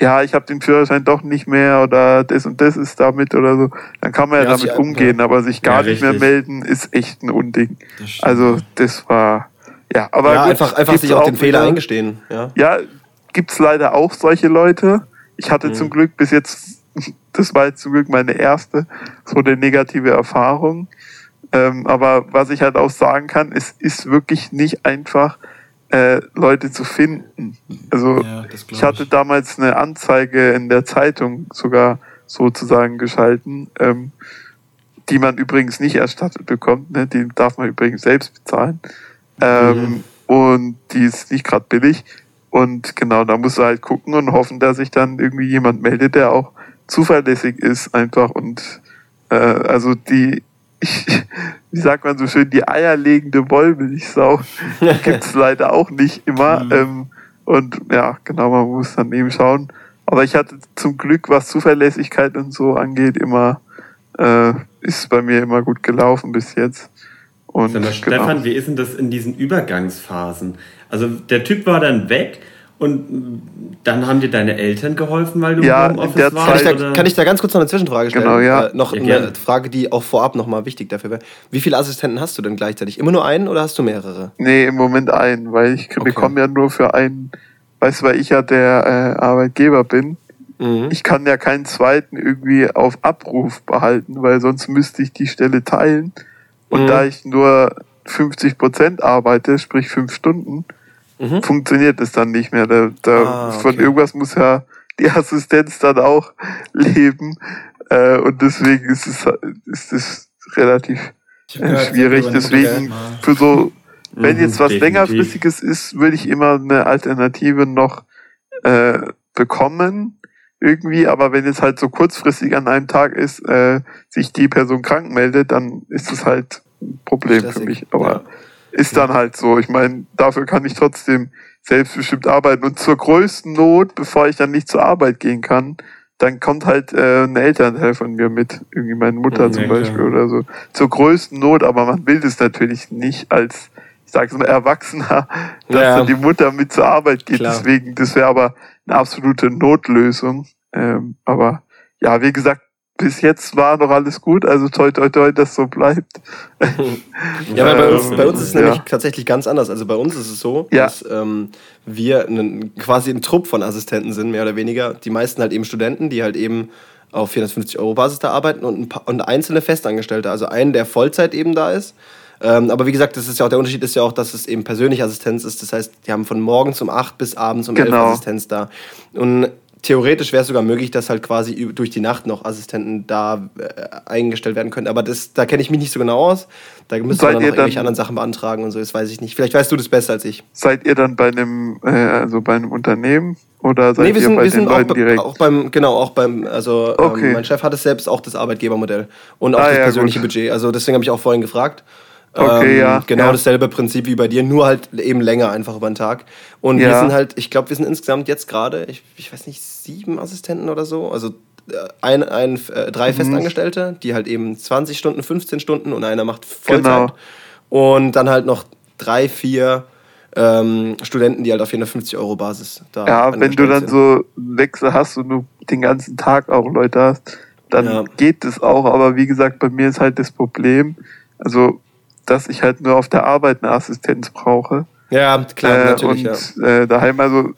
ja, ich habe den Führerschein doch nicht mehr oder das und das ist damit oder so, dann kann man ja, ja damit umgehen, ja. aber sich gar ja, nicht mehr melden ist echt ein Unding. Das also das war ja, aber ja, gut, einfach einfach sich auch den Fehler eingestehen. Ja, ja gibt's leider auch solche Leute. Ich hatte mhm. zum Glück bis jetzt, das war jetzt zum Glück meine erste so eine negative Erfahrung. Ähm, aber was ich halt auch sagen kann, es ist wirklich nicht einfach, äh, Leute zu finden. Also ja, ich hatte damals eine Anzeige in der Zeitung sogar sozusagen geschalten, ähm, die man übrigens nicht erstattet bekommt. Ne? Die darf man übrigens selbst bezahlen. Ähm, mhm. Und die ist nicht gerade billig. Und genau, da muss du halt gucken und hoffen, dass sich dann irgendwie jemand meldet, der auch zuverlässig ist einfach. Und äh, also die ich, wie sagt man so schön, die eierlegende Wollmilchsau gibt's leider auch nicht immer. Mhm. Ähm, und ja, genau, man muss dann eben schauen. Aber ich hatte zum Glück, was Zuverlässigkeit und so angeht, immer, äh, ist bei mir immer gut gelaufen bis jetzt. Und, genau. Stefan, wie ist denn das in diesen Übergangsphasen? Also der Typ war dann weg und dann haben dir deine Eltern geholfen, weil du ja, im Homeoffice warst? Kann ich, da, kann ich da ganz kurz noch eine Zwischenfrage stellen? Genau, ja. Äh, noch ja, eine Frage, die auch vorab nochmal wichtig dafür wäre. Wie viele Assistenten hast du denn gleichzeitig? Immer nur einen oder hast du mehrere? Nee, im Moment einen, weil ich okay. bekomme ja nur für einen, weißt du, weil ich ja der äh, Arbeitgeber bin, mhm. ich kann ja keinen zweiten irgendwie auf Abruf behalten, weil sonst müsste ich die Stelle teilen. Und mhm. da ich nur 50 Prozent arbeite, sprich fünf Stunden, mhm. funktioniert es dann nicht mehr. Da, da ah, okay. Von irgendwas muss ja die Assistenz dann auch leben. Äh, und deswegen ist es, ist es relativ äh, schwierig. Deswegen für so, wenn mhm, jetzt was definitiv. längerfristiges ist, würde ich immer eine Alternative noch äh, bekommen irgendwie, aber wenn es halt so kurzfristig an einem Tag ist, äh, sich die Person krank meldet, dann ist es halt ein Problem Stressig. für mich. Aber ja. Ist dann halt so. Ich meine, dafür kann ich trotzdem selbstbestimmt arbeiten. Und zur größten Not, bevor ich dann nicht zur Arbeit gehen kann, dann kommt halt äh, ein Elternteil von mir mit, irgendwie meine Mutter mhm, zum Beispiel klar. oder so. Zur größten Not, aber man will das natürlich nicht als, ich sage mal, Erwachsener, dass ja. dann die Mutter mit zur Arbeit geht. Klar. Deswegen, das wäre aber eine absolute Notlösung. Ähm, aber ja, wie gesagt, bis jetzt war noch alles gut, also toi toi toi, dass so bleibt. ja, weil bei uns, bei uns ist es nämlich tatsächlich ganz anders. Also bei uns ist es so, ja. dass ähm, wir einen, quasi ein Trupp von Assistenten sind, mehr oder weniger. Die meisten halt eben Studenten, die halt eben auf 450 Euro Basis da arbeiten und, ein paar, und einzelne Festangestellte, also einen, der Vollzeit eben da ist. Ähm, aber wie gesagt, das ist ja auch der Unterschied ist ja auch, dass es eben persönliche Assistenz ist. Das heißt, die haben von morgens um 8 bis abends um genau. 11 Assistenz da. Und theoretisch wäre es sogar möglich, dass halt quasi durch die Nacht noch Assistenten da äh, eingestellt werden können. Aber das, da kenne ich mich nicht so genau aus. Da müsste man noch irgendwelche anderen Sachen beantragen und so. Das weiß ich nicht. Vielleicht weißt du das besser als ich. Seid ihr dann bei einem, äh, also bei einem Unternehmen oder seid nee, wir sind, ihr bei wir den Leuten auch, direkt? Auch beim, genau, auch beim, also ähm, okay. ähm, mein Chef hat es selbst auch das Arbeitgebermodell und auch ah, das ja, persönliche gut. Budget. Also deswegen habe ich auch vorhin gefragt. Okay, ähm, ja. Genau ja. dasselbe Prinzip wie bei dir, nur halt eben länger einfach über den Tag. Und ja. wir sind halt, ich glaube, wir sind insgesamt jetzt gerade, ich, ich weiß nicht, sieben Assistenten oder so. Also äh, ein, ein, äh, drei mhm. Festangestellte, die halt eben 20 Stunden, 15 Stunden und einer macht Vollzeit. Genau. Und dann halt noch drei, vier ähm, Studenten, die halt auf 450 Euro Basis da Ja, wenn du dann sind. so Wechsel hast und du den ganzen Tag auch Leute hast, dann ja. geht es auch. Aber wie gesagt, bei mir ist halt das Problem, also dass ich halt nur auf der Arbeit eine Assistenz brauche. Ja, klar, äh, natürlich. Und ja. äh, daheim, also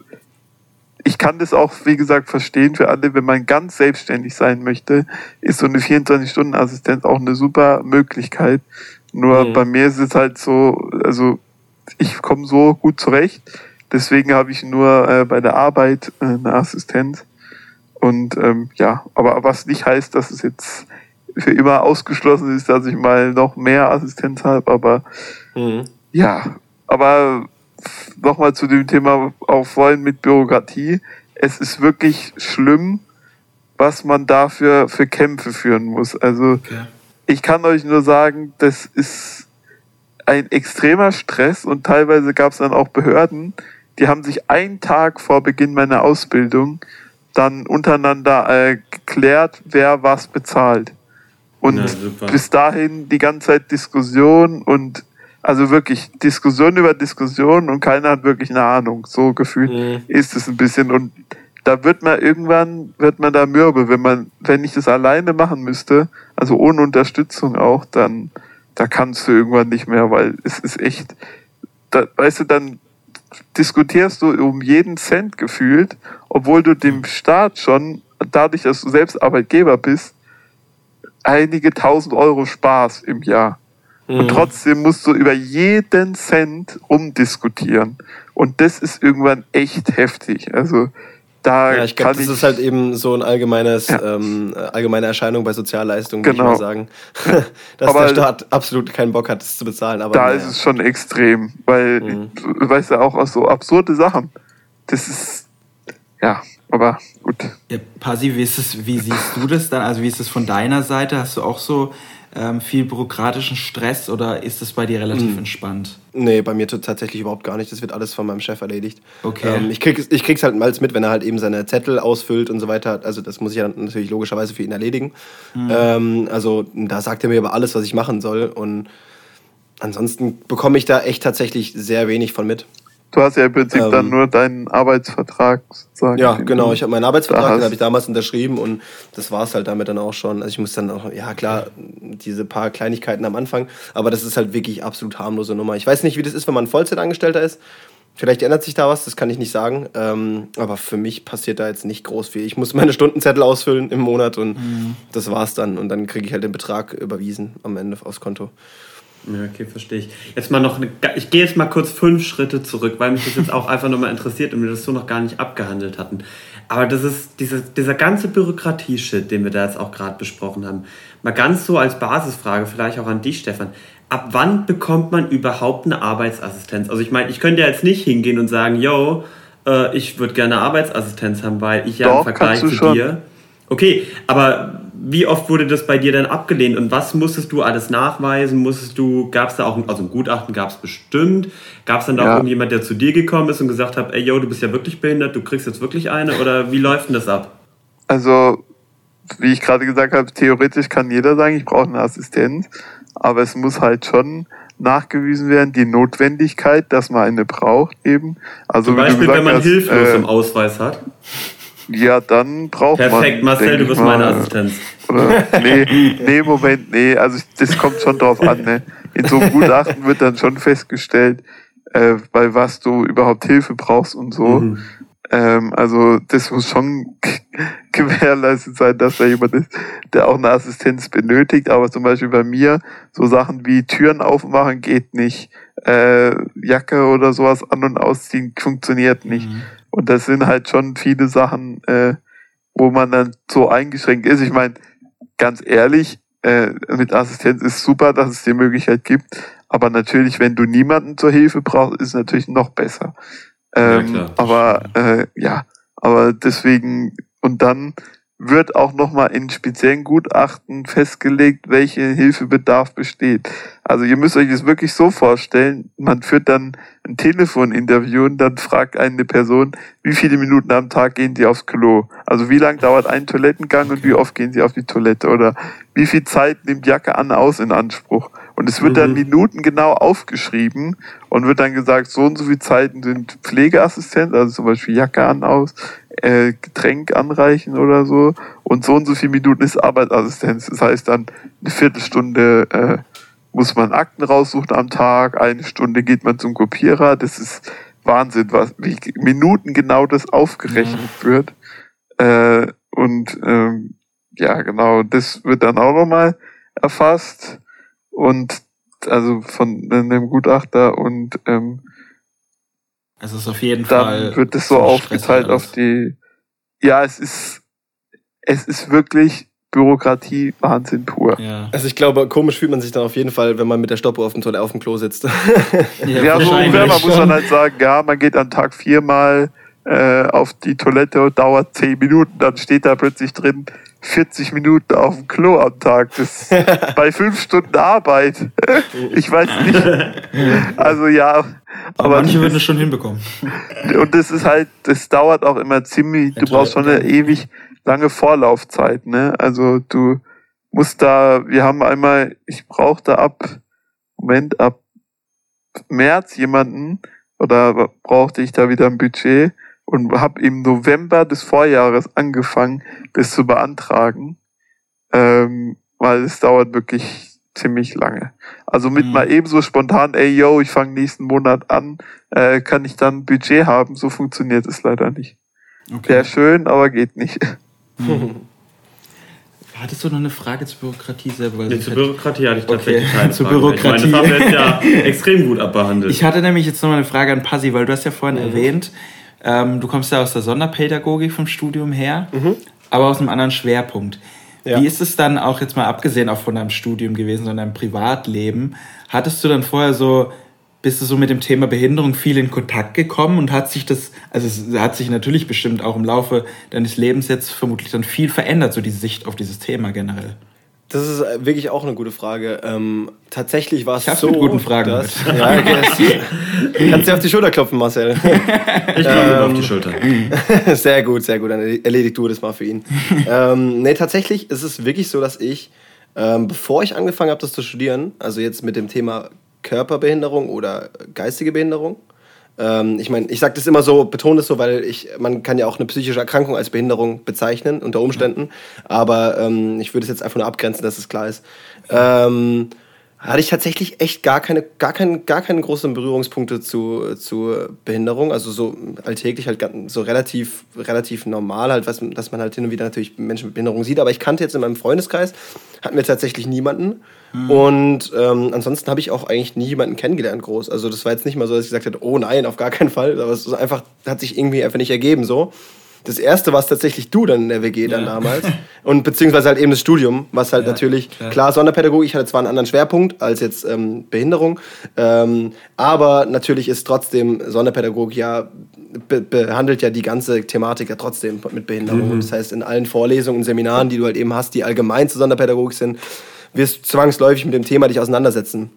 ich kann das auch, wie gesagt, verstehen für alle, wenn man ganz selbstständig sein möchte, ist so eine 24-Stunden-Assistenz auch eine super Möglichkeit. Nur mhm. bei mir ist es halt so, also ich komme so gut zurecht, deswegen habe ich nur äh, bei der Arbeit äh, eine Assistenz. Und ähm, ja, aber was nicht heißt, dass es jetzt für immer ausgeschlossen ist, dass ich mal noch mehr Assistenz habe, aber mhm. ja, aber nochmal zu dem Thema auch vorhin mit Bürokratie. Es ist wirklich schlimm, was man dafür für Kämpfe führen muss. Also okay. ich kann euch nur sagen, das ist ein extremer Stress und teilweise gab es dann auch Behörden, die haben sich einen Tag vor Beginn meiner Ausbildung dann untereinander äh, geklärt, wer was bezahlt. Und ja, bis dahin die ganze Zeit Diskussion und also wirklich Diskussion über Diskussion und keiner hat wirklich eine Ahnung. So gefühlt mhm. ist es ein bisschen. Und da wird man irgendwann, wird man da mürbe, wenn man, wenn ich das alleine machen müsste, also ohne Unterstützung auch, dann, da kannst du irgendwann nicht mehr, weil es ist echt, da, weißt du, dann diskutierst du um jeden Cent gefühlt, obwohl du dem Staat schon, dadurch, dass du selbst Arbeitgeber bist, einige tausend Euro Spaß im Jahr. Mhm. Und trotzdem musst du über jeden Cent umdiskutieren. Und das ist irgendwann echt heftig. Also da ja, ich glaube, das ist halt eben so ein allgemeines, ja. ähm, allgemeine Erscheinung bei Sozialleistungen, genau. würde ich mal sagen. Dass aber der Staat absolut keinen Bock hat, das zu bezahlen. Aber da naja. ist es schon extrem, weil, mhm. du weißt ja auch aus so absurde Sachen. Das ist, ja, aber gut. Ja, Pasi, wie, ist es, wie siehst du das dann? Also wie ist es von deiner Seite? Hast du auch so ähm, viel bürokratischen Stress oder ist das bei dir relativ hm. entspannt? Nee, bei mir tatsächlich überhaupt gar nicht. Das wird alles von meinem Chef erledigt. Okay. Ähm, ich, krieg, ich krieg's halt mal mit, wenn er halt eben seine Zettel ausfüllt und so weiter. Also das muss ich ja natürlich logischerweise für ihn erledigen. Hm. Ähm, also da sagt er mir aber alles, was ich machen soll. Und ansonsten bekomme ich da echt tatsächlich sehr wenig von mit. Du hast ja im Prinzip ähm, dann nur deinen Arbeitsvertrag sozusagen. Ja, genau. Ich habe meinen Arbeitsvertrag, den habe ich damals unterschrieben und das war es halt damit dann auch schon. Also ich muss dann auch, ja klar, diese paar Kleinigkeiten am Anfang, aber das ist halt wirklich absolut harmlose Nummer. Ich weiß nicht, wie das ist, wenn man Vollzeitangestellter ist. Vielleicht ändert sich da was, das kann ich nicht sagen. Ähm, aber für mich passiert da jetzt nicht groß viel. Ich muss meine Stundenzettel ausfüllen im Monat und mhm. das war's dann. Und dann kriege ich halt den Betrag überwiesen am Ende aufs Konto. Ja, okay, verstehe ich. Jetzt mal noch, eine, ich gehe jetzt mal kurz fünf Schritte zurück, weil mich das jetzt auch einfach nochmal interessiert und wir das so noch gar nicht abgehandelt hatten. Aber das ist dieser, dieser ganze Bürokratie-Shit, den wir da jetzt auch gerade besprochen haben. Mal ganz so als Basisfrage, vielleicht auch an dich, Stefan. Ab wann bekommt man überhaupt eine Arbeitsassistenz? Also ich meine, ich könnte ja jetzt nicht hingehen und sagen, yo, äh, ich würde gerne Arbeitsassistenz haben, weil ich ja Doch, im Vergleich zu schon. dir. Okay, aber wie oft wurde das bei dir dann abgelehnt und was musstest du alles nachweisen? Musstest du, gab es da auch, ein, also ein Gutachten gab es bestimmt, gab es dann da ja. auch irgendjemand, der zu dir gekommen ist und gesagt hat, ey yo, du bist ja wirklich behindert, du kriegst jetzt wirklich eine oder wie läuft denn das ab? Also, wie ich gerade gesagt habe, theoretisch kann jeder sagen, ich brauche eine Assistenz, aber es muss halt schon nachgewiesen werden, die Notwendigkeit, dass man eine braucht eben. Also, Zum Beispiel, wenn man hilflos äh, im Ausweis hat. Ja, dann braucht Perfekt, man. Perfekt, Marcel, du bist mal, meine Assistenz. Oder, nee, nee, Moment, nee, also das kommt schon drauf an, ne? In so einem Gutachten wird dann schon festgestellt, äh, bei was du überhaupt Hilfe brauchst und so. Mhm. Ähm, also das muss schon gewährleistet sein, dass da jemand ist, der auch eine Assistenz benötigt. Aber zum Beispiel bei mir, so Sachen wie Türen aufmachen geht nicht, äh, Jacke oder sowas an- und ausziehen funktioniert nicht. Mhm. Und das sind halt schon viele Sachen, äh, wo man dann so eingeschränkt ist. Ich meine, ganz ehrlich, äh, mit Assistenz ist super, dass es die Möglichkeit gibt. Aber natürlich, wenn du niemanden zur Hilfe brauchst, ist es natürlich noch besser. Ähm, ja, aber äh, ja, aber deswegen und dann wird auch nochmal in speziellen Gutachten festgelegt, welche Hilfebedarf besteht. Also ihr müsst euch das wirklich so vorstellen, man führt dann ein Telefoninterview und dann fragt eine Person, wie viele Minuten am Tag gehen sie aufs Klo? Also wie lang dauert ein Toilettengang und wie oft gehen sie auf die Toilette? Oder wie viel Zeit nimmt Jacke an aus in Anspruch? Und es wird dann mhm. Minuten genau aufgeschrieben und wird dann gesagt, so und so viele Zeiten sind Pflegeassistent, also zum Beispiel Jacke an aus, äh, Getränk anreichen oder so. Und so und so viele Minuten ist Arbeitsassistenz. Das heißt dann eine Viertelstunde äh, muss man Akten raussuchen am Tag, eine Stunde geht man zum Kopierer. Das ist Wahnsinn, was wie Minuten genau das aufgerechnet ja. wird. Äh, und ähm, ja, genau, das wird dann auch nochmal erfasst. Und also von einem Gutachter und ähm, es ist auf jeden dann Fall. wird es so aufgeteilt auf die. Ja, es ist, es ist wirklich Bürokratie Wahnsinn pur. Ja. Also ich glaube, komisch fühlt man sich dann auf jeden Fall, wenn man mit der Stoppuhr auf dem, Toilette, auf dem Klo sitzt. ja, ja so ungefähr, man muss dann halt sagen, ja, man geht am Tag viermal äh, auf die Toilette und dauert zehn Minuten, dann steht da plötzlich drin 40 Minuten auf dem Klo am Tag. Das bei fünf Stunden Arbeit. ich weiß nicht. Also ja, aber, manche würden es schon hinbekommen. Und das ist halt, das dauert auch immer ziemlich, du brauchst schon eine ewig lange Vorlaufzeit, ne? Also du musst da, wir haben einmal, ich brauchte ab, Moment, ab März jemanden, oder brauchte ich da wieder ein Budget und habe im November des Vorjahres angefangen, das zu beantragen, ähm, weil es dauert wirklich ziemlich lange. Also mit mhm. mal ebenso spontan, ey yo, ich fange nächsten Monat an, äh, kann ich dann Budget haben. So funktioniert es leider nicht. Okay. Wäre schön, aber geht nicht. Mhm. Hattest du noch eine Frage zur Bürokratie selber? Nee, zur Bürokratie hatte ich tatsächlich okay. keine zur Frage. Bürokratie. Ich meine, das haben wir ja extrem gut abbehandelt. Ich hatte nämlich jetzt noch mal eine Frage an Pasi, weil du hast ja vorhin mhm. erwähnt, ähm, du kommst ja aus der Sonderpädagogik vom Studium her, mhm. aber aus einem anderen Schwerpunkt. Ja. Wie ist es dann auch jetzt mal abgesehen auch von deinem Studium gewesen, sondern deinem Privatleben? Hattest du dann vorher so, bist du so mit dem Thema Behinderung viel in Kontakt gekommen und hat sich das, also es hat sich natürlich bestimmt auch im Laufe deines Lebens jetzt vermutlich dann viel verändert, so die Sicht auf dieses Thema generell? Das ist äh, wirklich auch eine gute Frage. Ähm, tatsächlich war es so. mit guten Fragen. Dass, ja, okay, kannst dir auf die Schulter klopfen, Marcel. Ich klopfe ähm, auf die Schulter. sehr gut, sehr gut. Dann erledigt du das mal für ihn. ähm, nee, tatsächlich ist es wirklich so, dass ich, ähm, bevor ich angefangen habe, das zu studieren, also jetzt mit dem Thema Körperbehinderung oder geistige Behinderung, ähm, ich meine, ich sage das immer so, betone es so, weil ich, man kann ja auch eine psychische Erkrankung als Behinderung bezeichnen, unter Umständen. Aber ähm, ich würde es jetzt einfach nur abgrenzen, dass es klar ist. Ähm, hatte ich tatsächlich echt gar keine, gar keine, gar keine großen Berührungspunkte zu, zu Behinderung. Also so alltäglich halt so relativ, relativ normal halt, was, dass man halt hin und wieder natürlich Menschen mit Behinderung sieht. Aber ich kannte jetzt in meinem Freundeskreis, hatten wir tatsächlich niemanden. Mhm. Und ähm, ansonsten habe ich auch eigentlich nie jemanden kennengelernt groß. Also das war jetzt nicht mal so, dass ich gesagt hätte, oh nein, auf gar keinen Fall. Aber es ist einfach, hat sich irgendwie einfach nicht ergeben so. Das erste warst tatsächlich du dann in der WG dann ja. damals. Und beziehungsweise halt eben das Studium, was halt ja, natürlich, klar. klar, Sonderpädagogik, ich hatte zwar einen anderen Schwerpunkt als jetzt ähm, Behinderung, ähm, aber natürlich ist trotzdem Sonderpädagogik ja, be behandelt ja die ganze Thematik ja trotzdem mit Behinderung. Mhm. Das heißt, in allen Vorlesungen und Seminaren, die du halt eben hast, die allgemein zur Sonderpädagogik sind, wirst du zwangsläufig mit dem Thema dich auseinandersetzen.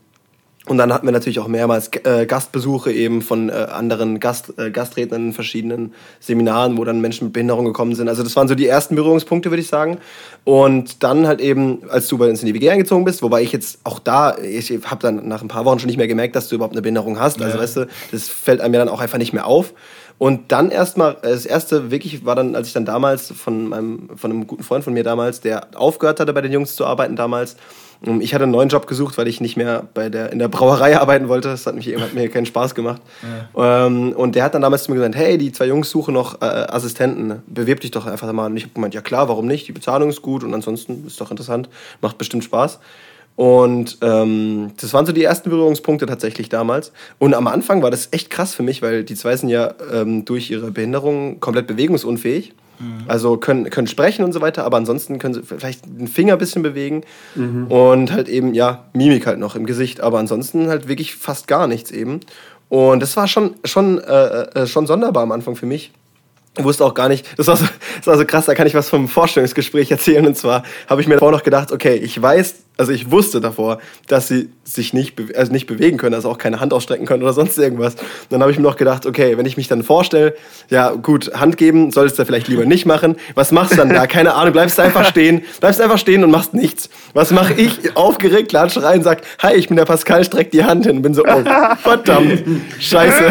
Und dann hatten wir natürlich auch mehrmals äh, Gastbesuche eben von äh, anderen Gast, äh, Gastrednern in verschiedenen Seminaren, wo dann Menschen mit Behinderung gekommen sind. Also das waren so die ersten Berührungspunkte, würde ich sagen. Und dann halt eben, als du bei uns in die WG eingezogen bist, wobei ich jetzt auch da, ich habe dann nach ein paar Wochen schon nicht mehr gemerkt, dass du überhaupt eine Behinderung hast. Also ja. weißt du, das fällt einem ja dann auch einfach nicht mehr auf. Und dann erstmal, das erste wirklich war dann, als ich dann damals von meinem, von einem guten Freund von mir damals, der aufgehört hatte bei den Jungs zu arbeiten damals, ich hatte einen neuen Job gesucht, weil ich nicht mehr bei der, in der Brauerei arbeiten wollte. Das hat, mich, hat mir keinen Spaß gemacht. Ja. Ähm, und der hat dann damals zu mir gesagt, hey, die zwei Jungs suchen noch äh, Assistenten. Bewirb dich doch einfach mal. Und ich habe gemeint, ja klar, warum nicht? Die Bezahlung ist gut und ansonsten ist doch interessant, macht bestimmt Spaß. Und ähm, das waren so die ersten Berührungspunkte tatsächlich damals. Und am Anfang war das echt krass für mich, weil die zwei sind ja ähm, durch ihre Behinderung komplett bewegungsunfähig. Mhm. Also können, können sprechen und so weiter, aber ansonsten können sie vielleicht den Finger ein bisschen bewegen mhm. und halt eben, ja, Mimik halt noch im Gesicht, aber ansonsten halt wirklich fast gar nichts eben. Und das war schon, schon, äh, äh, schon sonderbar am Anfang für mich. Ich wusste auch gar nicht, das war, so, das war so krass, da kann ich was vom Vorstellungsgespräch erzählen. Und zwar habe ich mir davor noch gedacht, okay, ich weiß, also ich wusste davor, dass sie sich nicht, also nicht bewegen können, also auch keine Hand ausstrecken können oder sonst irgendwas. Dann habe ich mir noch gedacht, okay, wenn ich mich dann vorstelle, ja gut, Hand geben solltest du vielleicht lieber nicht machen. Was machst du dann da? Keine Ahnung, bleibst du einfach stehen, bleibst einfach stehen und machst nichts. Was mache ich? Aufgeregt, klatsche rein, sag, hi, ich bin der Pascal, streck die Hand hin. Bin so, oh, verdammt, scheiße,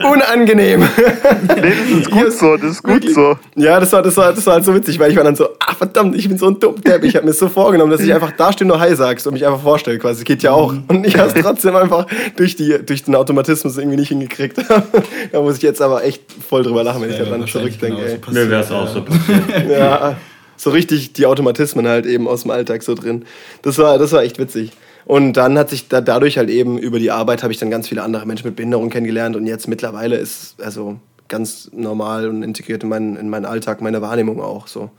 unangenehm. Nee, das ist gut so, das ist gut Wirklich? so. Ja, das war, das, war, das war halt so witzig, weil ich war dann so, ah verdammt, ich bin so ein Dummdepp. Ich habe mir so vorgenommen, dass ich einfach da stehe nur Hi sagst und mich einfach vorstelle, quasi. Das geht ja auch. Und ich habe es trotzdem einfach durch, die, durch den Automatismus irgendwie nicht hingekriegt. da muss ich jetzt aber echt voll drüber lachen, wenn ja, ich daran zurückdenke. Mir wäre es auch so passiert. ja, so richtig die Automatismen halt eben aus dem Alltag so drin. Das war, das war echt witzig. Und dann hat sich da, dadurch halt eben über die Arbeit habe ich dann ganz viele andere Menschen mit Behinderung kennengelernt und jetzt mittlerweile ist also ganz normal und integriert in meinen, in meinen Alltag, meine Wahrnehmung auch so.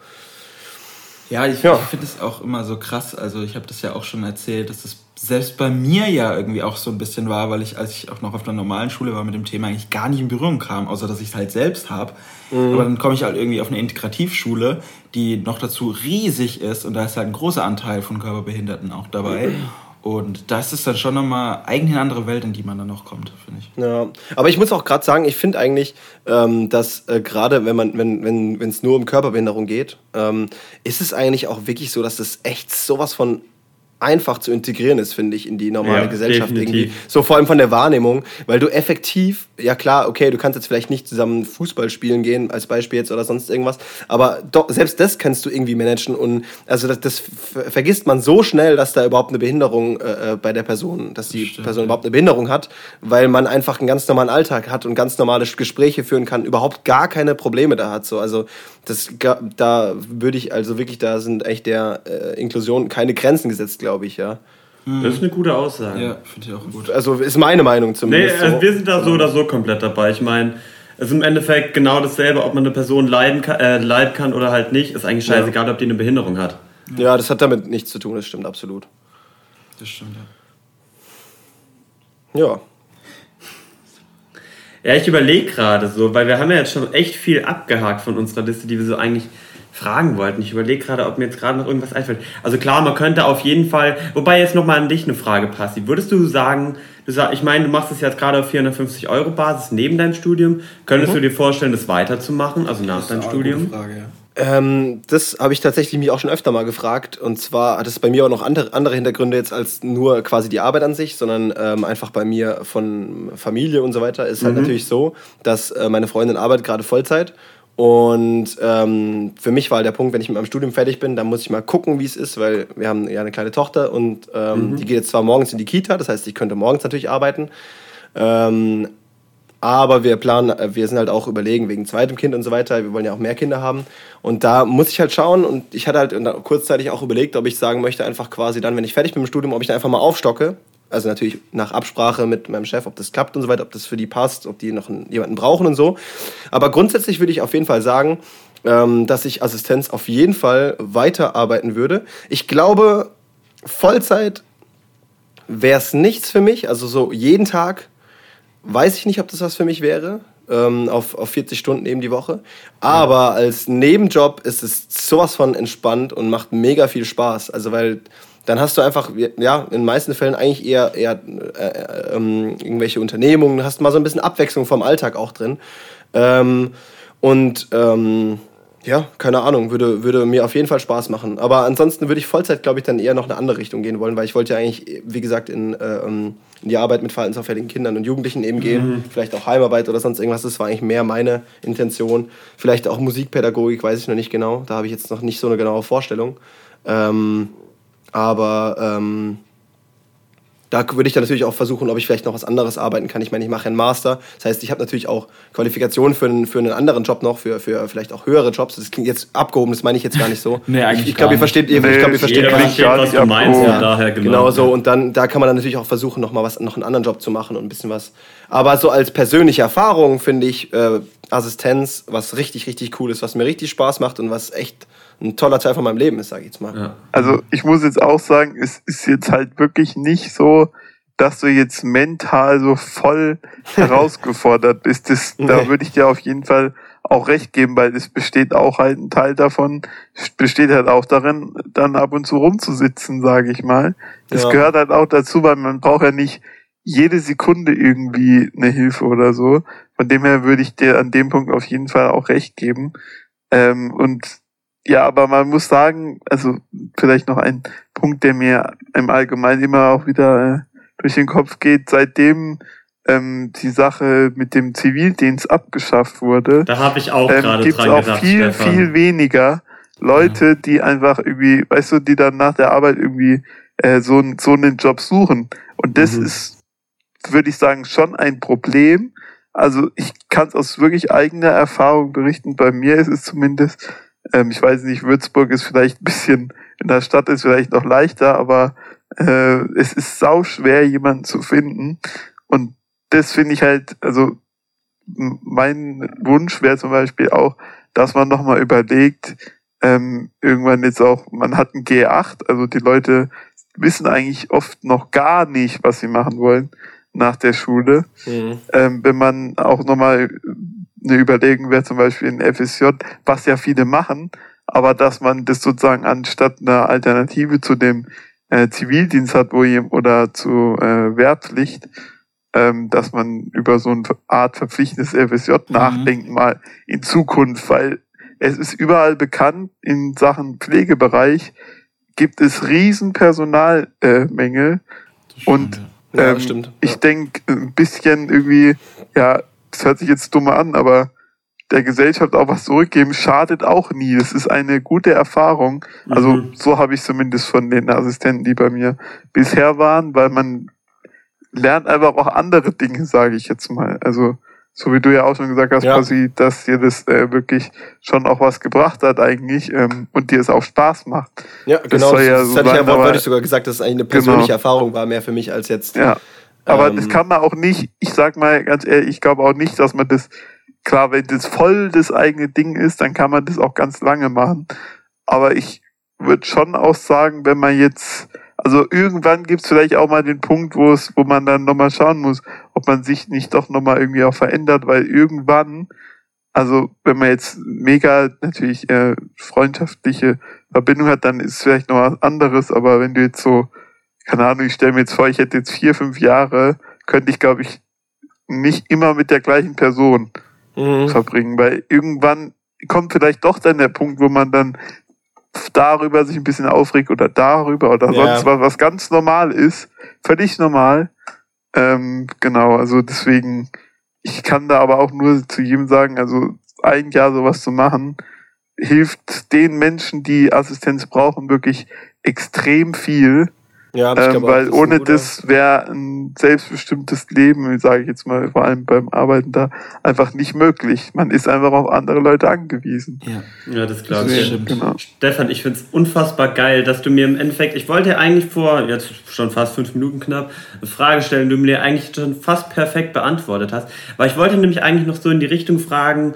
Ja, ich, ja. ich finde es auch immer so krass. Also ich habe das ja auch schon erzählt, dass es selbst bei mir ja irgendwie auch so ein bisschen war, weil ich, als ich auch noch auf der normalen Schule war, mit dem Thema eigentlich gar nicht in Berührung kam, außer dass ich es halt selbst habe. Mhm. Aber dann komme ich halt irgendwie auf eine Integrativschule, die noch dazu riesig ist und da ist halt ein großer Anteil von Körperbehinderten auch dabei. Mhm. Und das ist dann schon nochmal eigentlich eine andere Welt, in die man dann noch kommt, finde ich. Ja, aber ich muss auch gerade sagen, ich finde eigentlich, ähm, dass äh, gerade wenn man, wenn wenn wenn es nur um Körperbehinderung geht, ähm, ist es eigentlich auch wirklich so, dass es echt sowas von einfach zu integrieren ist, finde ich, in die normale ja, Gesellschaft definitiv. irgendwie. So vor allem von der Wahrnehmung, weil du effektiv, ja klar, okay, du kannst jetzt vielleicht nicht zusammen Fußball spielen gehen, als Beispiel jetzt oder sonst irgendwas, aber doch, selbst das kannst du irgendwie managen und also das, das vergisst man so schnell, dass da überhaupt eine Behinderung äh, äh bei der Person, dass die Stimmt, Person ja. überhaupt eine Behinderung hat, weil man einfach einen ganz normalen Alltag hat und ganz normale Gespräche führen kann, überhaupt gar keine Probleme da hat. So, also das, da würde ich also wirklich, da sind echt der äh, Inklusion keine Grenzen gesetzt, glaube ich, ja. Hm. Das ist eine gute Aussage. Ja, finde ich auch gut. Also ist meine Meinung zumindest. Nee, also so. wir sind da so oder so komplett dabei. Ich meine, es ist im Endeffekt genau dasselbe, ob man eine Person leiden kann, äh, leiden kann oder halt nicht. Ist eigentlich scheißegal, ja. ob die eine Behinderung hat. Ja, das hat damit nichts zu tun, das stimmt absolut. Das stimmt, ja. Ja, ja, ich überlege gerade so, weil wir haben ja jetzt schon echt viel abgehakt von unserer Liste, die wir so eigentlich fragen wollten. Ich überlege gerade, ob mir jetzt gerade noch irgendwas einfällt. Also klar, man könnte auf jeden Fall, wobei jetzt nochmal an dich eine Frage passt. Würdest du sagen, du sag, ich meine, du machst es jetzt gerade auf 450 Euro Basis neben deinem Studium. Könntest mhm. du dir vorstellen, das weiterzumachen, also nach deinem Studium? Frage, ja. Ähm, das habe ich tatsächlich mich auch schon öfter mal gefragt. Und zwar hat es bei mir auch noch andere, andere Hintergründe jetzt als nur quasi die Arbeit an sich, sondern ähm, einfach bei mir von Familie und so weiter ist halt mhm. natürlich so, dass äh, meine Freundin arbeitet gerade Vollzeit Und ähm, für mich war halt der Punkt, wenn ich mit meinem Studium fertig bin, dann muss ich mal gucken, wie es ist, weil wir haben ja eine kleine Tochter und ähm, mhm. die geht jetzt zwar morgens in die Kita, das heißt, ich könnte morgens natürlich arbeiten. Ähm, aber wir planen, äh, wir sind halt auch überlegen wegen zweitem Kind und so weiter. Wir wollen ja auch mehr Kinder haben. Und da muss ich halt schauen. Und ich hatte halt kurzzeitig auch überlegt, ob ich sagen möchte, einfach quasi dann, wenn ich fertig bin mit dem Studium, ob ich dann einfach mal aufstocke also natürlich nach Absprache mit meinem Chef, ob das klappt und so weiter, ob das für die passt, ob die noch jemanden brauchen und so. Aber grundsätzlich würde ich auf jeden Fall sagen, ähm, dass ich Assistenz auf jeden Fall weiterarbeiten würde. Ich glaube, Vollzeit wäre es nichts für mich. Also so jeden Tag weiß ich nicht, ob das was für mich wäre. Ähm, auf, auf 40 Stunden eben die Woche. Aber als Nebenjob ist es sowas von entspannt und macht mega viel Spaß. Also weil dann hast du einfach, ja, in den meisten Fällen eigentlich eher, eher äh, äh, ähm, irgendwelche Unternehmungen, hast mal so ein bisschen Abwechslung vom Alltag auch drin. Ähm, und ähm, ja, keine Ahnung, würde, würde mir auf jeden Fall Spaß machen. Aber ansonsten würde ich Vollzeit, glaube ich, dann eher noch eine andere Richtung gehen wollen, weil ich wollte ja eigentlich, wie gesagt, in, äh, ähm, in die Arbeit mit verhaltensauffälligen Kindern und Jugendlichen eben gehen. Mhm. Vielleicht auch Heimarbeit oder sonst irgendwas. Das war eigentlich mehr meine Intention. Vielleicht auch Musikpädagogik, weiß ich noch nicht genau. Da habe ich jetzt noch nicht so eine genaue Vorstellung. Ähm, aber ähm, da würde ich dann natürlich auch versuchen, ob ich vielleicht noch was anderes arbeiten kann. Ich meine, ich mache einen Master. Das heißt, ich habe natürlich auch Qualifikationen für einen, für einen anderen Job noch, für, für vielleicht auch höhere Jobs. Das klingt jetzt abgehoben, das meine ich jetzt gar nicht so. nee, eigentlich ich glaube, ihr versteht, ihr, nee, ich glaube, ihr versteht, was, versteht, was du meinst. Ja, daher genau. genau so. Und dann, da kann man dann natürlich auch versuchen, noch mal was, noch einen anderen Job zu machen und ein bisschen was. Aber so als persönliche Erfahrung finde ich äh, Assistenz was richtig, richtig cool ist, was mir richtig Spaß macht und was echt ein toller Teil von meinem Leben ist, sage ich jetzt mal. Ja. Also ich muss jetzt auch sagen, es ist jetzt halt wirklich nicht so, dass du jetzt mental so voll herausgefordert bist. Das, nee. Da würde ich dir auf jeden Fall auch recht geben, weil es besteht auch halt ein Teil davon, besteht halt auch darin, dann ab und zu rumzusitzen, sage ich mal. Das ja. gehört halt auch dazu, weil man braucht ja nicht jede Sekunde irgendwie eine Hilfe oder so. Von dem her würde ich dir an dem Punkt auf jeden Fall auch recht geben. Ähm, und ja, aber man muss sagen, also vielleicht noch ein Punkt, der mir im Allgemeinen immer auch wieder äh, durch den Kopf geht, seitdem ähm, die Sache mit dem Zivildienst abgeschafft wurde. Da habe ich auch ähm, gerade gibt's dran auch gedacht, viel, Stefan. viel weniger Leute, ja. die einfach irgendwie, weißt du, die dann nach der Arbeit irgendwie äh, so, so einen Job suchen. Und das mhm. ist, würde ich sagen, schon ein Problem. Also ich kann es aus wirklich eigener Erfahrung berichten. Bei mir ist es zumindest ähm, ich weiß nicht, Würzburg ist vielleicht ein bisschen, in der Stadt ist vielleicht noch leichter, aber äh, es ist sau schwer, jemanden zu finden. Und das finde ich halt, also mein Wunsch wäre zum Beispiel auch, dass man nochmal überlegt, ähm, irgendwann jetzt auch, man hat ein G8, also die Leute wissen eigentlich oft noch gar nicht, was sie machen wollen nach der Schule. Mhm. Ähm, wenn man auch nochmal eine Überlegung wäre zum Beispiel in FSJ, was ja viele machen, aber dass man das sozusagen anstatt einer Alternative zu dem äh, Zivildienst hat, wo ihr, oder zu äh, Wehrpflicht, ähm, dass man über so eine Art verpflichtendes FSJ mhm. nachdenkt mal in Zukunft, weil es ist überall bekannt, in Sachen Pflegebereich gibt es riesen Personalmängel. Äh, und ja, ähm, ich denke ein bisschen irgendwie, ja, das hört sich jetzt dumm an, aber der Gesellschaft auch was zurückgeben, schadet auch nie. Das ist eine gute Erfahrung. Also mhm. so habe ich zumindest von den Assistenten, die bei mir bisher waren, weil man lernt einfach auch andere Dinge, sage ich jetzt mal. Also so wie du ja auch schon gesagt hast, ja. quasi, dass dir das äh, wirklich schon auch was gebracht hat eigentlich ähm, und dir es auch Spaß macht. Ja, das genau. Das, ja so hatte ich ja wortwörtlich sogar gesagt, dass es eigentlich eine persönliche genau. Erfahrung war, mehr für mich als jetzt. Ja. Aber ähm, das kann man auch nicht, ich sag mal ganz ehrlich, ich glaube auch nicht, dass man das, klar, wenn das voll das eigene Ding ist, dann kann man das auch ganz lange machen. Aber ich würde schon auch sagen, wenn man jetzt, also irgendwann gibt es vielleicht auch mal den Punkt, wo es, wo man dann nochmal schauen muss, ob man sich nicht doch nochmal irgendwie auch verändert, weil irgendwann, also wenn man jetzt mega natürlich äh, freundschaftliche Verbindung hat, dann ist es vielleicht noch was anderes, aber wenn du jetzt so keine Ahnung, ich stelle mir jetzt vor, ich hätte jetzt vier, fünf Jahre, könnte ich, glaube ich, nicht immer mit der gleichen Person mhm. verbringen, weil irgendwann kommt vielleicht doch dann der Punkt, wo man dann darüber sich ein bisschen aufregt oder darüber oder ja. sonst was, was ganz normal ist, völlig normal. Ähm, genau, also deswegen, ich kann da aber auch nur zu jedem sagen, also ein Jahr sowas zu machen, hilft den Menschen, die Assistenz brauchen, wirklich extrem viel. Ja, ich ähm, weil auch, das ohne das wäre ein selbstbestimmtes Leben, sage ich jetzt mal, vor allem beim Arbeiten da, einfach nicht möglich. Man ist einfach auf andere Leute angewiesen. Ja, ja das glaube ich. Stimmt. Genau. Stefan, ich finde es unfassbar geil, dass du mir im Endeffekt, ich wollte eigentlich vor jetzt schon fast fünf Minuten knapp eine Frage stellen, die du mir eigentlich schon fast perfekt beantwortet hast. Weil ich wollte nämlich eigentlich noch so in die Richtung fragen,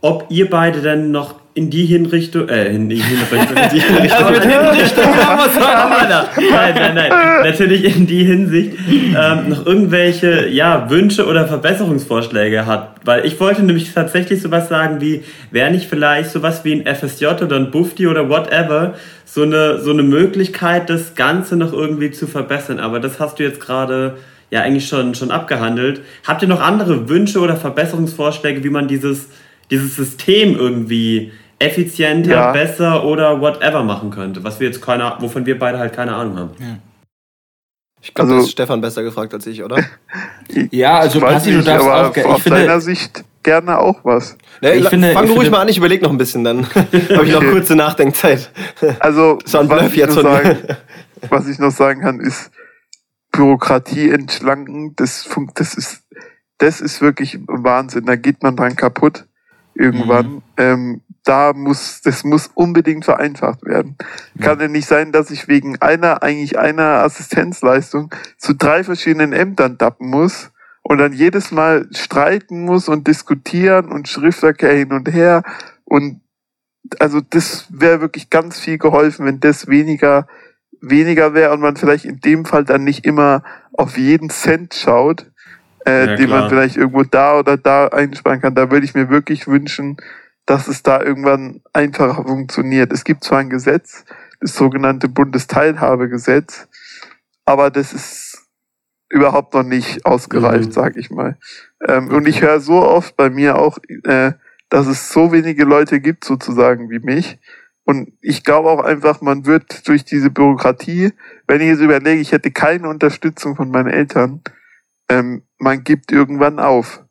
ob ihr beide denn noch in die Hinrichtung, äh, in die Hinrichtung, in die Hinrichtung, in Hinrichtung, nein, nein, nein, natürlich in die Hinsicht ähm, noch irgendwelche, ja, Wünsche oder Verbesserungsvorschläge hat, weil ich wollte nämlich tatsächlich sowas sagen wie, wäre nicht vielleicht sowas wie ein FSJ oder ein Bufti oder whatever, so eine, so eine Möglichkeit, das Ganze noch irgendwie zu verbessern, aber das hast du jetzt gerade ja eigentlich schon, schon abgehandelt. Habt ihr noch andere Wünsche oder Verbesserungsvorschläge, wie man dieses, dieses System irgendwie effizienter, ja. besser oder whatever machen könnte, was wir jetzt keine, wovon wir beide halt keine Ahnung haben. Ja. Ich glaube, also, das ist Stefan besser gefragt als ich, oder? ja, also Basti, du darfst aber auch, aus finde, deiner Sicht gerne auch was. Ja, ich finde, fang ich ruhig finde, mal an, ich überlege noch ein bisschen, dann habe ich noch kurze Nachdenkzeit. Also, was ich, jetzt sagen, was ich noch sagen kann, ist Bürokratie entschlanken, das, das, ist, das ist wirklich Wahnsinn, da geht man dran kaputt irgendwann. Mhm. Ähm, da muss, das muss unbedingt vereinfacht werden. Kann ja nicht sein, dass ich wegen einer, eigentlich einer Assistenzleistung zu drei verschiedenen Ämtern dappen muss und dann jedes Mal streiten muss und diskutieren und Schriftverkehr hin und her und also das wäre wirklich ganz viel geholfen, wenn das weniger weniger wäre und man vielleicht in dem Fall dann nicht immer auf jeden Cent schaut, äh, ja, den man vielleicht irgendwo da oder da einsparen kann. Da würde ich mir wirklich wünschen, dass es da irgendwann einfacher funktioniert. Es gibt zwar ein Gesetz, das sogenannte Bundesteilhabegesetz, aber das ist überhaupt noch nicht ausgereift, mhm. sag ich mal. Ähm, und ich höre so oft bei mir auch, äh, dass es so wenige Leute gibt, sozusagen wie mich. Und ich glaube auch einfach, man wird durch diese Bürokratie, wenn ich jetzt überlege, ich hätte keine Unterstützung von meinen Eltern, ähm, man gibt irgendwann auf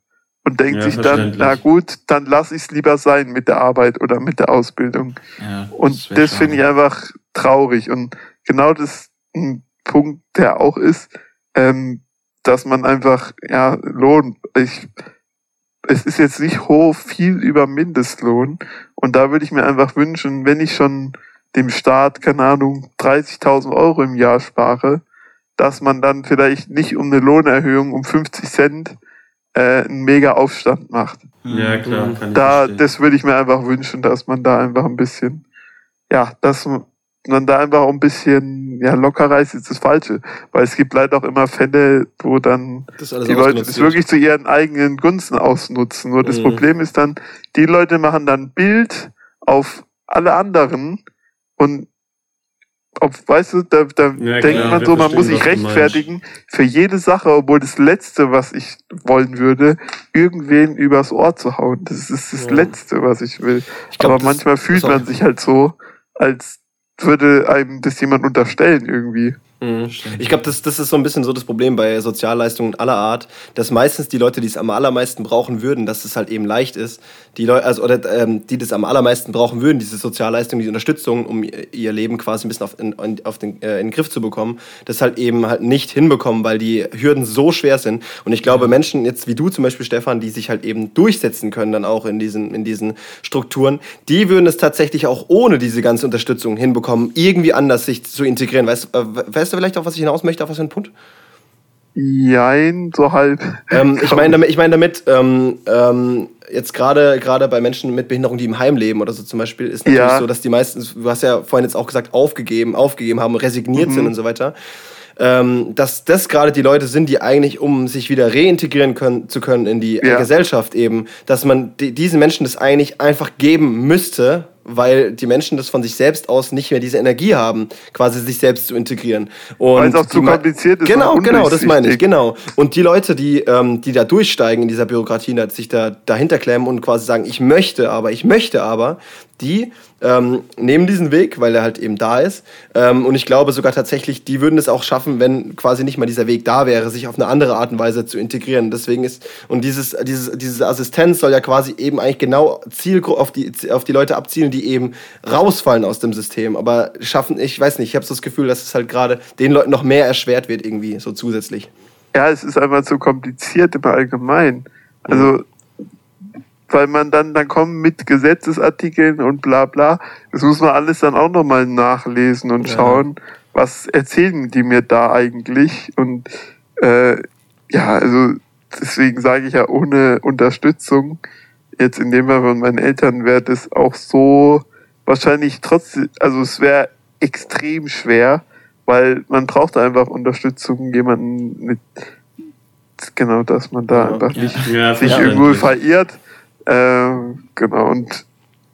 und denkt ja, sich dann, na gut, dann lass ich es lieber sein mit der Arbeit oder mit der Ausbildung. Ja, und das, das finde ich einfach traurig. Und genau das ein Punkt, der auch ist, ähm, dass man einfach, ja, Lohn, ich, es ist jetzt nicht hoch viel über Mindestlohn. Und da würde ich mir einfach wünschen, wenn ich schon dem Staat, keine Ahnung, 30.000 Euro im Jahr spare, dass man dann vielleicht nicht um eine Lohnerhöhung um 50 Cent äh, einen mega Aufstand macht. Ja, klar. Kann da, das würde ich mir einfach wünschen, dass man da einfach ein bisschen, ja, dass man da einfach auch ein bisschen, ja, lockerer ist jetzt das Falsche. Weil es gibt leider auch immer Fälle, wo dann die Leute das wirklich zu ihren eigenen Gunsten ausnutzen. Nur das mhm. Problem ist dann, die Leute machen dann Bild auf alle anderen und ob, weißt du, da, da ja, denkt klar, man so, man muss sich rechtfertigen für jede Sache, obwohl das Letzte, was ich wollen würde, irgendwen übers Ohr zu hauen. Das ist das ja. Letzte, was ich will. Ich glaub, Aber manchmal fühlt man sich halt so, als würde einem das jemand unterstellen irgendwie. Mhm. Ich glaube, das, das ist so ein bisschen so das Problem bei Sozialleistungen aller Art, dass meistens die Leute, die es am allermeisten brauchen würden, dass es halt eben leicht ist, die Leute, also oder ähm, die das am allermeisten brauchen würden, diese Sozialleistung, diese Unterstützung, um ihr Leben quasi ein bisschen auf, in, auf den, äh, in den Griff zu bekommen, das halt eben halt nicht hinbekommen, weil die Hürden so schwer sind. Und ich glaube, Menschen jetzt wie du zum Beispiel, Stefan, die sich halt eben durchsetzen können, dann auch in diesen, in diesen Strukturen, die würden es tatsächlich auch ohne diese ganze Unterstützung hinbekommen, irgendwie anders sich zu integrieren. Weißt, äh, weißt du vielleicht, auf was ich hinaus möchte, auf was für einen Punkt? Jein, so halb. Ähm, ich meine damit, ich mein damit ähm, ähm, jetzt gerade gerade bei Menschen mit Behinderung, die im Heim leben oder so zum Beispiel, ist natürlich ja. so, dass die meisten, du hast ja vorhin jetzt auch gesagt, aufgegeben, aufgegeben haben, resigniert mhm. sind und so weiter. Ähm, dass das gerade die Leute sind, die eigentlich, um sich wieder reintegrieren können, zu können in die ja. Gesellschaft eben, dass man die, diesen Menschen das eigentlich einfach geben müsste, weil die Menschen das von sich selbst aus nicht mehr diese Energie haben, quasi sich selbst zu integrieren. weil es auch zu kompliziert ist. Genau, genau, das meine ich, genau. Und die Leute, die, ähm, die da durchsteigen in dieser Bürokratie, sich da dahinter klemmen und quasi sagen, ich möchte aber, ich möchte aber, die ähm, nehmen diesen Weg, weil er halt eben da ist. Ähm, und ich glaube sogar tatsächlich, die würden es auch schaffen, wenn quasi nicht mal dieser Weg da wäre, sich auf eine andere Art und Weise zu integrieren. Deswegen ist, und dieses, dieses, diese Assistenz soll ja quasi eben eigentlich genau Ziel auf die, auf die Leute abzielen, die eben rausfallen aus dem System. Aber schaffen, ich weiß nicht, ich habe so das Gefühl, dass es halt gerade den Leuten noch mehr erschwert wird, irgendwie, so zusätzlich. Ja, es ist einfach zu kompliziert im Allgemeinen. Also, weil man dann, dann kommt mit Gesetzesartikeln und bla bla. Das muss man alles dann auch nochmal nachlesen und Ja. schauen, was erzählen die mir da eigentlich. Und äh, ja, also deswegen sage ich ja, ohne Unterstützung, jetzt in dem Fall von meinen Eltern, wäre das auch so wahrscheinlich trotzdem, also es wäre extrem schwer, weil man braucht einfach Unterstützung, jemanden mit genau, dass man da einfach Ja. nicht Ja, sich irgendwo verirrt. Ähm, genau, und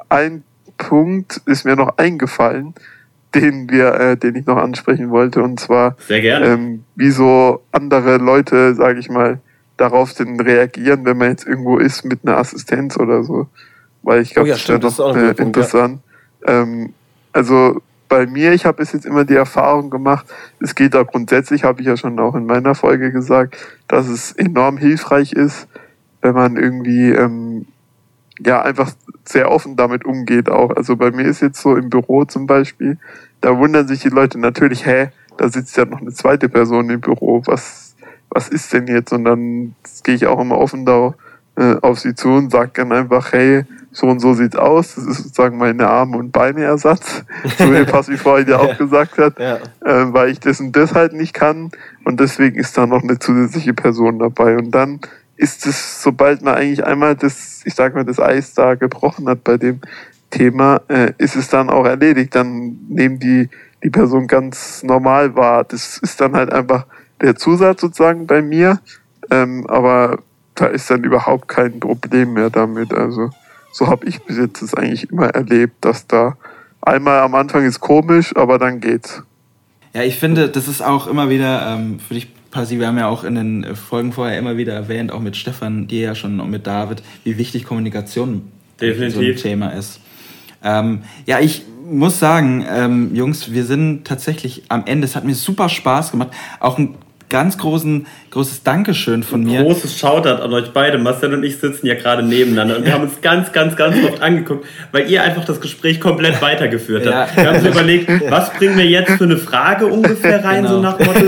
ein Punkt ist mir noch eingefallen, den wir, äh, den ich noch ansprechen wollte, und zwar Sehr gerne. ähm, wie so andere Leute, sage ich mal, darauf denn reagieren, wenn man jetzt irgendwo ist mit einer Assistenz oder so. Weil ich glaube, Oh ja, das stimmt, das ist ja ist auch noch ein äh, Punkt, ja. interessant. Ähm, also bei mir, ich habe bis jetzt immer die Erfahrung gemacht, es geht da grundsätzlich, habe ich ja schon auch in meiner Folge gesagt, dass es enorm hilfreich ist, wenn man irgendwie ähm, ja einfach sehr offen damit umgeht auch. Also bei mir ist jetzt so im Büro zum Beispiel, da wundern sich die Leute natürlich, hä, da sitzt ja noch eine zweite Person im Büro, was, was ist denn jetzt? Und dann gehe ich auch immer offen da äh, auf sie zu und sage dann einfach, hey, so und so sieht's aus. Das ist sozusagen meine Arme- und Beineersatz, so wie Passi vorhin ja auch gesagt hat, Ja. äh, weil ich das und das halt nicht kann. Und deswegen ist da noch eine zusätzliche Person dabei. Und dann ist es, sobald man eigentlich einmal das, ich sag mal, das Eis da gebrochen hat bei dem Thema, äh, ist es dann auch erledigt. Dann nehmen die die Person ganz normal wahr. Das ist dann halt einfach der Zusatz sozusagen bei mir. Ähm, aber da ist dann überhaupt kein Problem mehr damit. Also so habe ich bis jetzt das eigentlich immer erlebt, dass da einmal am Anfang ist komisch, aber dann geht's. Ja, ich finde, das ist auch immer wieder, ähm, für dich, Pasi, wir haben ja auch in den Folgen vorher immer wieder erwähnt, auch mit Stefan, dir ja schon und mit David, wie wichtig Kommunikation Definitiv. so ein Thema ist. Ähm, ja, ich muss sagen, ähm, Jungs, wir sind tatsächlich am Ende. Es hat mir super Spaß gemacht. Auch ein ganz großen, großes Dankeschön von mir. Großes Shoutout an euch beide. Marcel und ich sitzen ja gerade nebeneinander und wir haben uns ganz, ganz, ganz oft angeguckt, weil ihr einfach das Gespräch komplett weitergeführt habt. Ja. Wir haben uns überlegt, was bringen wir jetzt für eine Frage ungefähr rein, so Genau. nach Motto.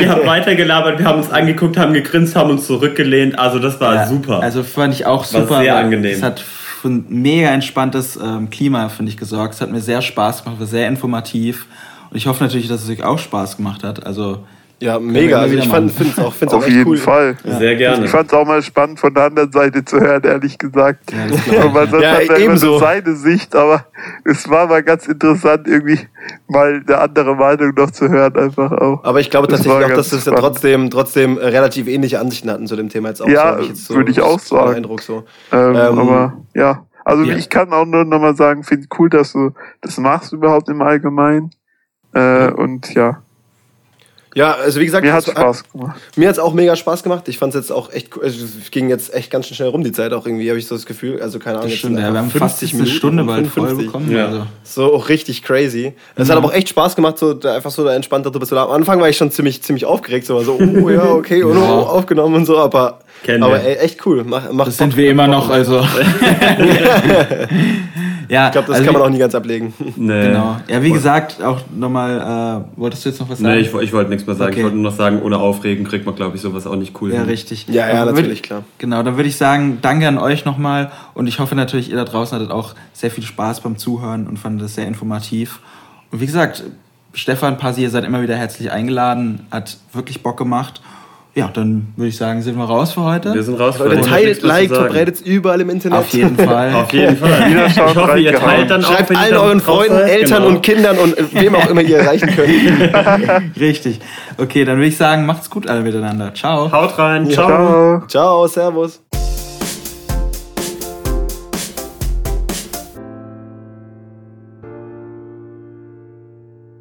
Ihr habt weitergelabert, wir haben uns angeguckt, haben gegrinst, haben uns zurückgelehnt. Also das war Ja, super. Also fand ich auch War super. sehr weil angenehm. Es hat für ein mega entspanntes ähm, Klima, finde ich, gesorgt. Es hat mir sehr Spaß gemacht, war sehr informativ. Und ich hoffe natürlich, dass es euch auch Spaß gemacht hat. Also Ja, mega. Also ich finde es auch, find's auch Auf echt jeden cool. Fall. Sehr gerne. Ich fand es auch mal spannend von der anderen Seite zu hören, ehrlich gesagt. Ja, man sagt, Ja, hat ja immer so seine Sicht, aber es war mal ganz interessant, irgendwie mal eine andere Meinung noch zu hören, einfach auch. Aber ich glaube Das tatsächlich auch, dass wir spannend. trotzdem, trotzdem äh, relativ ähnliche Ansichten hatten zu dem Thema jetzt auch. Ja, so, würde ich auch sagen. Eindruck so. Ähm, Ähm, aber ja, also ja. ich kann auch nur nochmal sagen, finde cool, dass du das machst überhaupt im Allgemeinen. Äh, und ja, Ja, also wie gesagt, mir hat es- Spaß gemacht. Mir hat es auch mega Spaß gemacht. Ich fand es jetzt auch echt cool. Also, es ging jetzt echt ganz schön schnell rum, die Zeit auch irgendwie, habe ich so das Gefühl. Also keine Ahnung. das jetzt stimmt. sind Ja, wir haben einfach fast 50 jetzt eine Stunde bald voll 55. bekommen. Ja. Also. So auch richtig crazy. Es hat aber auch echt Spaß gemacht, so da einfach so da entspannt darüber zu labern. Am Anfang war ich schon ziemlich, ziemlich aufgeregt, so, so oh ja, okay, und Ja. oh, aufgenommen und so, aber, Kennen aber ey, echt cool. Mach, mach Das sind wir immer noch, also. ja, Ich glaube, das also kann man auch nie ganz ablegen. Nee. Genau. Ja, wie gesagt, auch nochmal, äh, wolltest du jetzt noch was sagen? Nee, ich, ich wollte nichts mehr sagen. Okay. Ich wollte nur noch sagen, ohne Aufregen kriegt man, glaube ich, sowas auch nicht cool. Ja, hin. richtig. Ja, ja, Dann würd- natürlich, klar. Genau, dann würde ich sagen, danke an euch nochmal und ich hoffe natürlich, ihr da draußen hattet auch sehr viel Spaß beim Zuhören und fandet das sehr informativ. Und wie gesagt, Stefan, Pasi, ihr seid immer wieder herzlich eingeladen, hat wirklich Bock gemacht. Ja, dann würde ich sagen, sind wir raus für heute. Wir sind raus. Leute, Freunde. teilt, liked, verbreitet überall im Internet. Auf jeden Fall. Auf jeden Fall. Ich hoffe, ihr teilt dann auch, Schreibt allen euren Freunden, seid. Eltern Genau. und Kindern und wem auch immer ihr erreichen könnt. Richtig. Okay, dann würde ich sagen, macht's gut alle miteinander. Ciao. Haut rein. Ciao. Ciao. Ciao, Servus.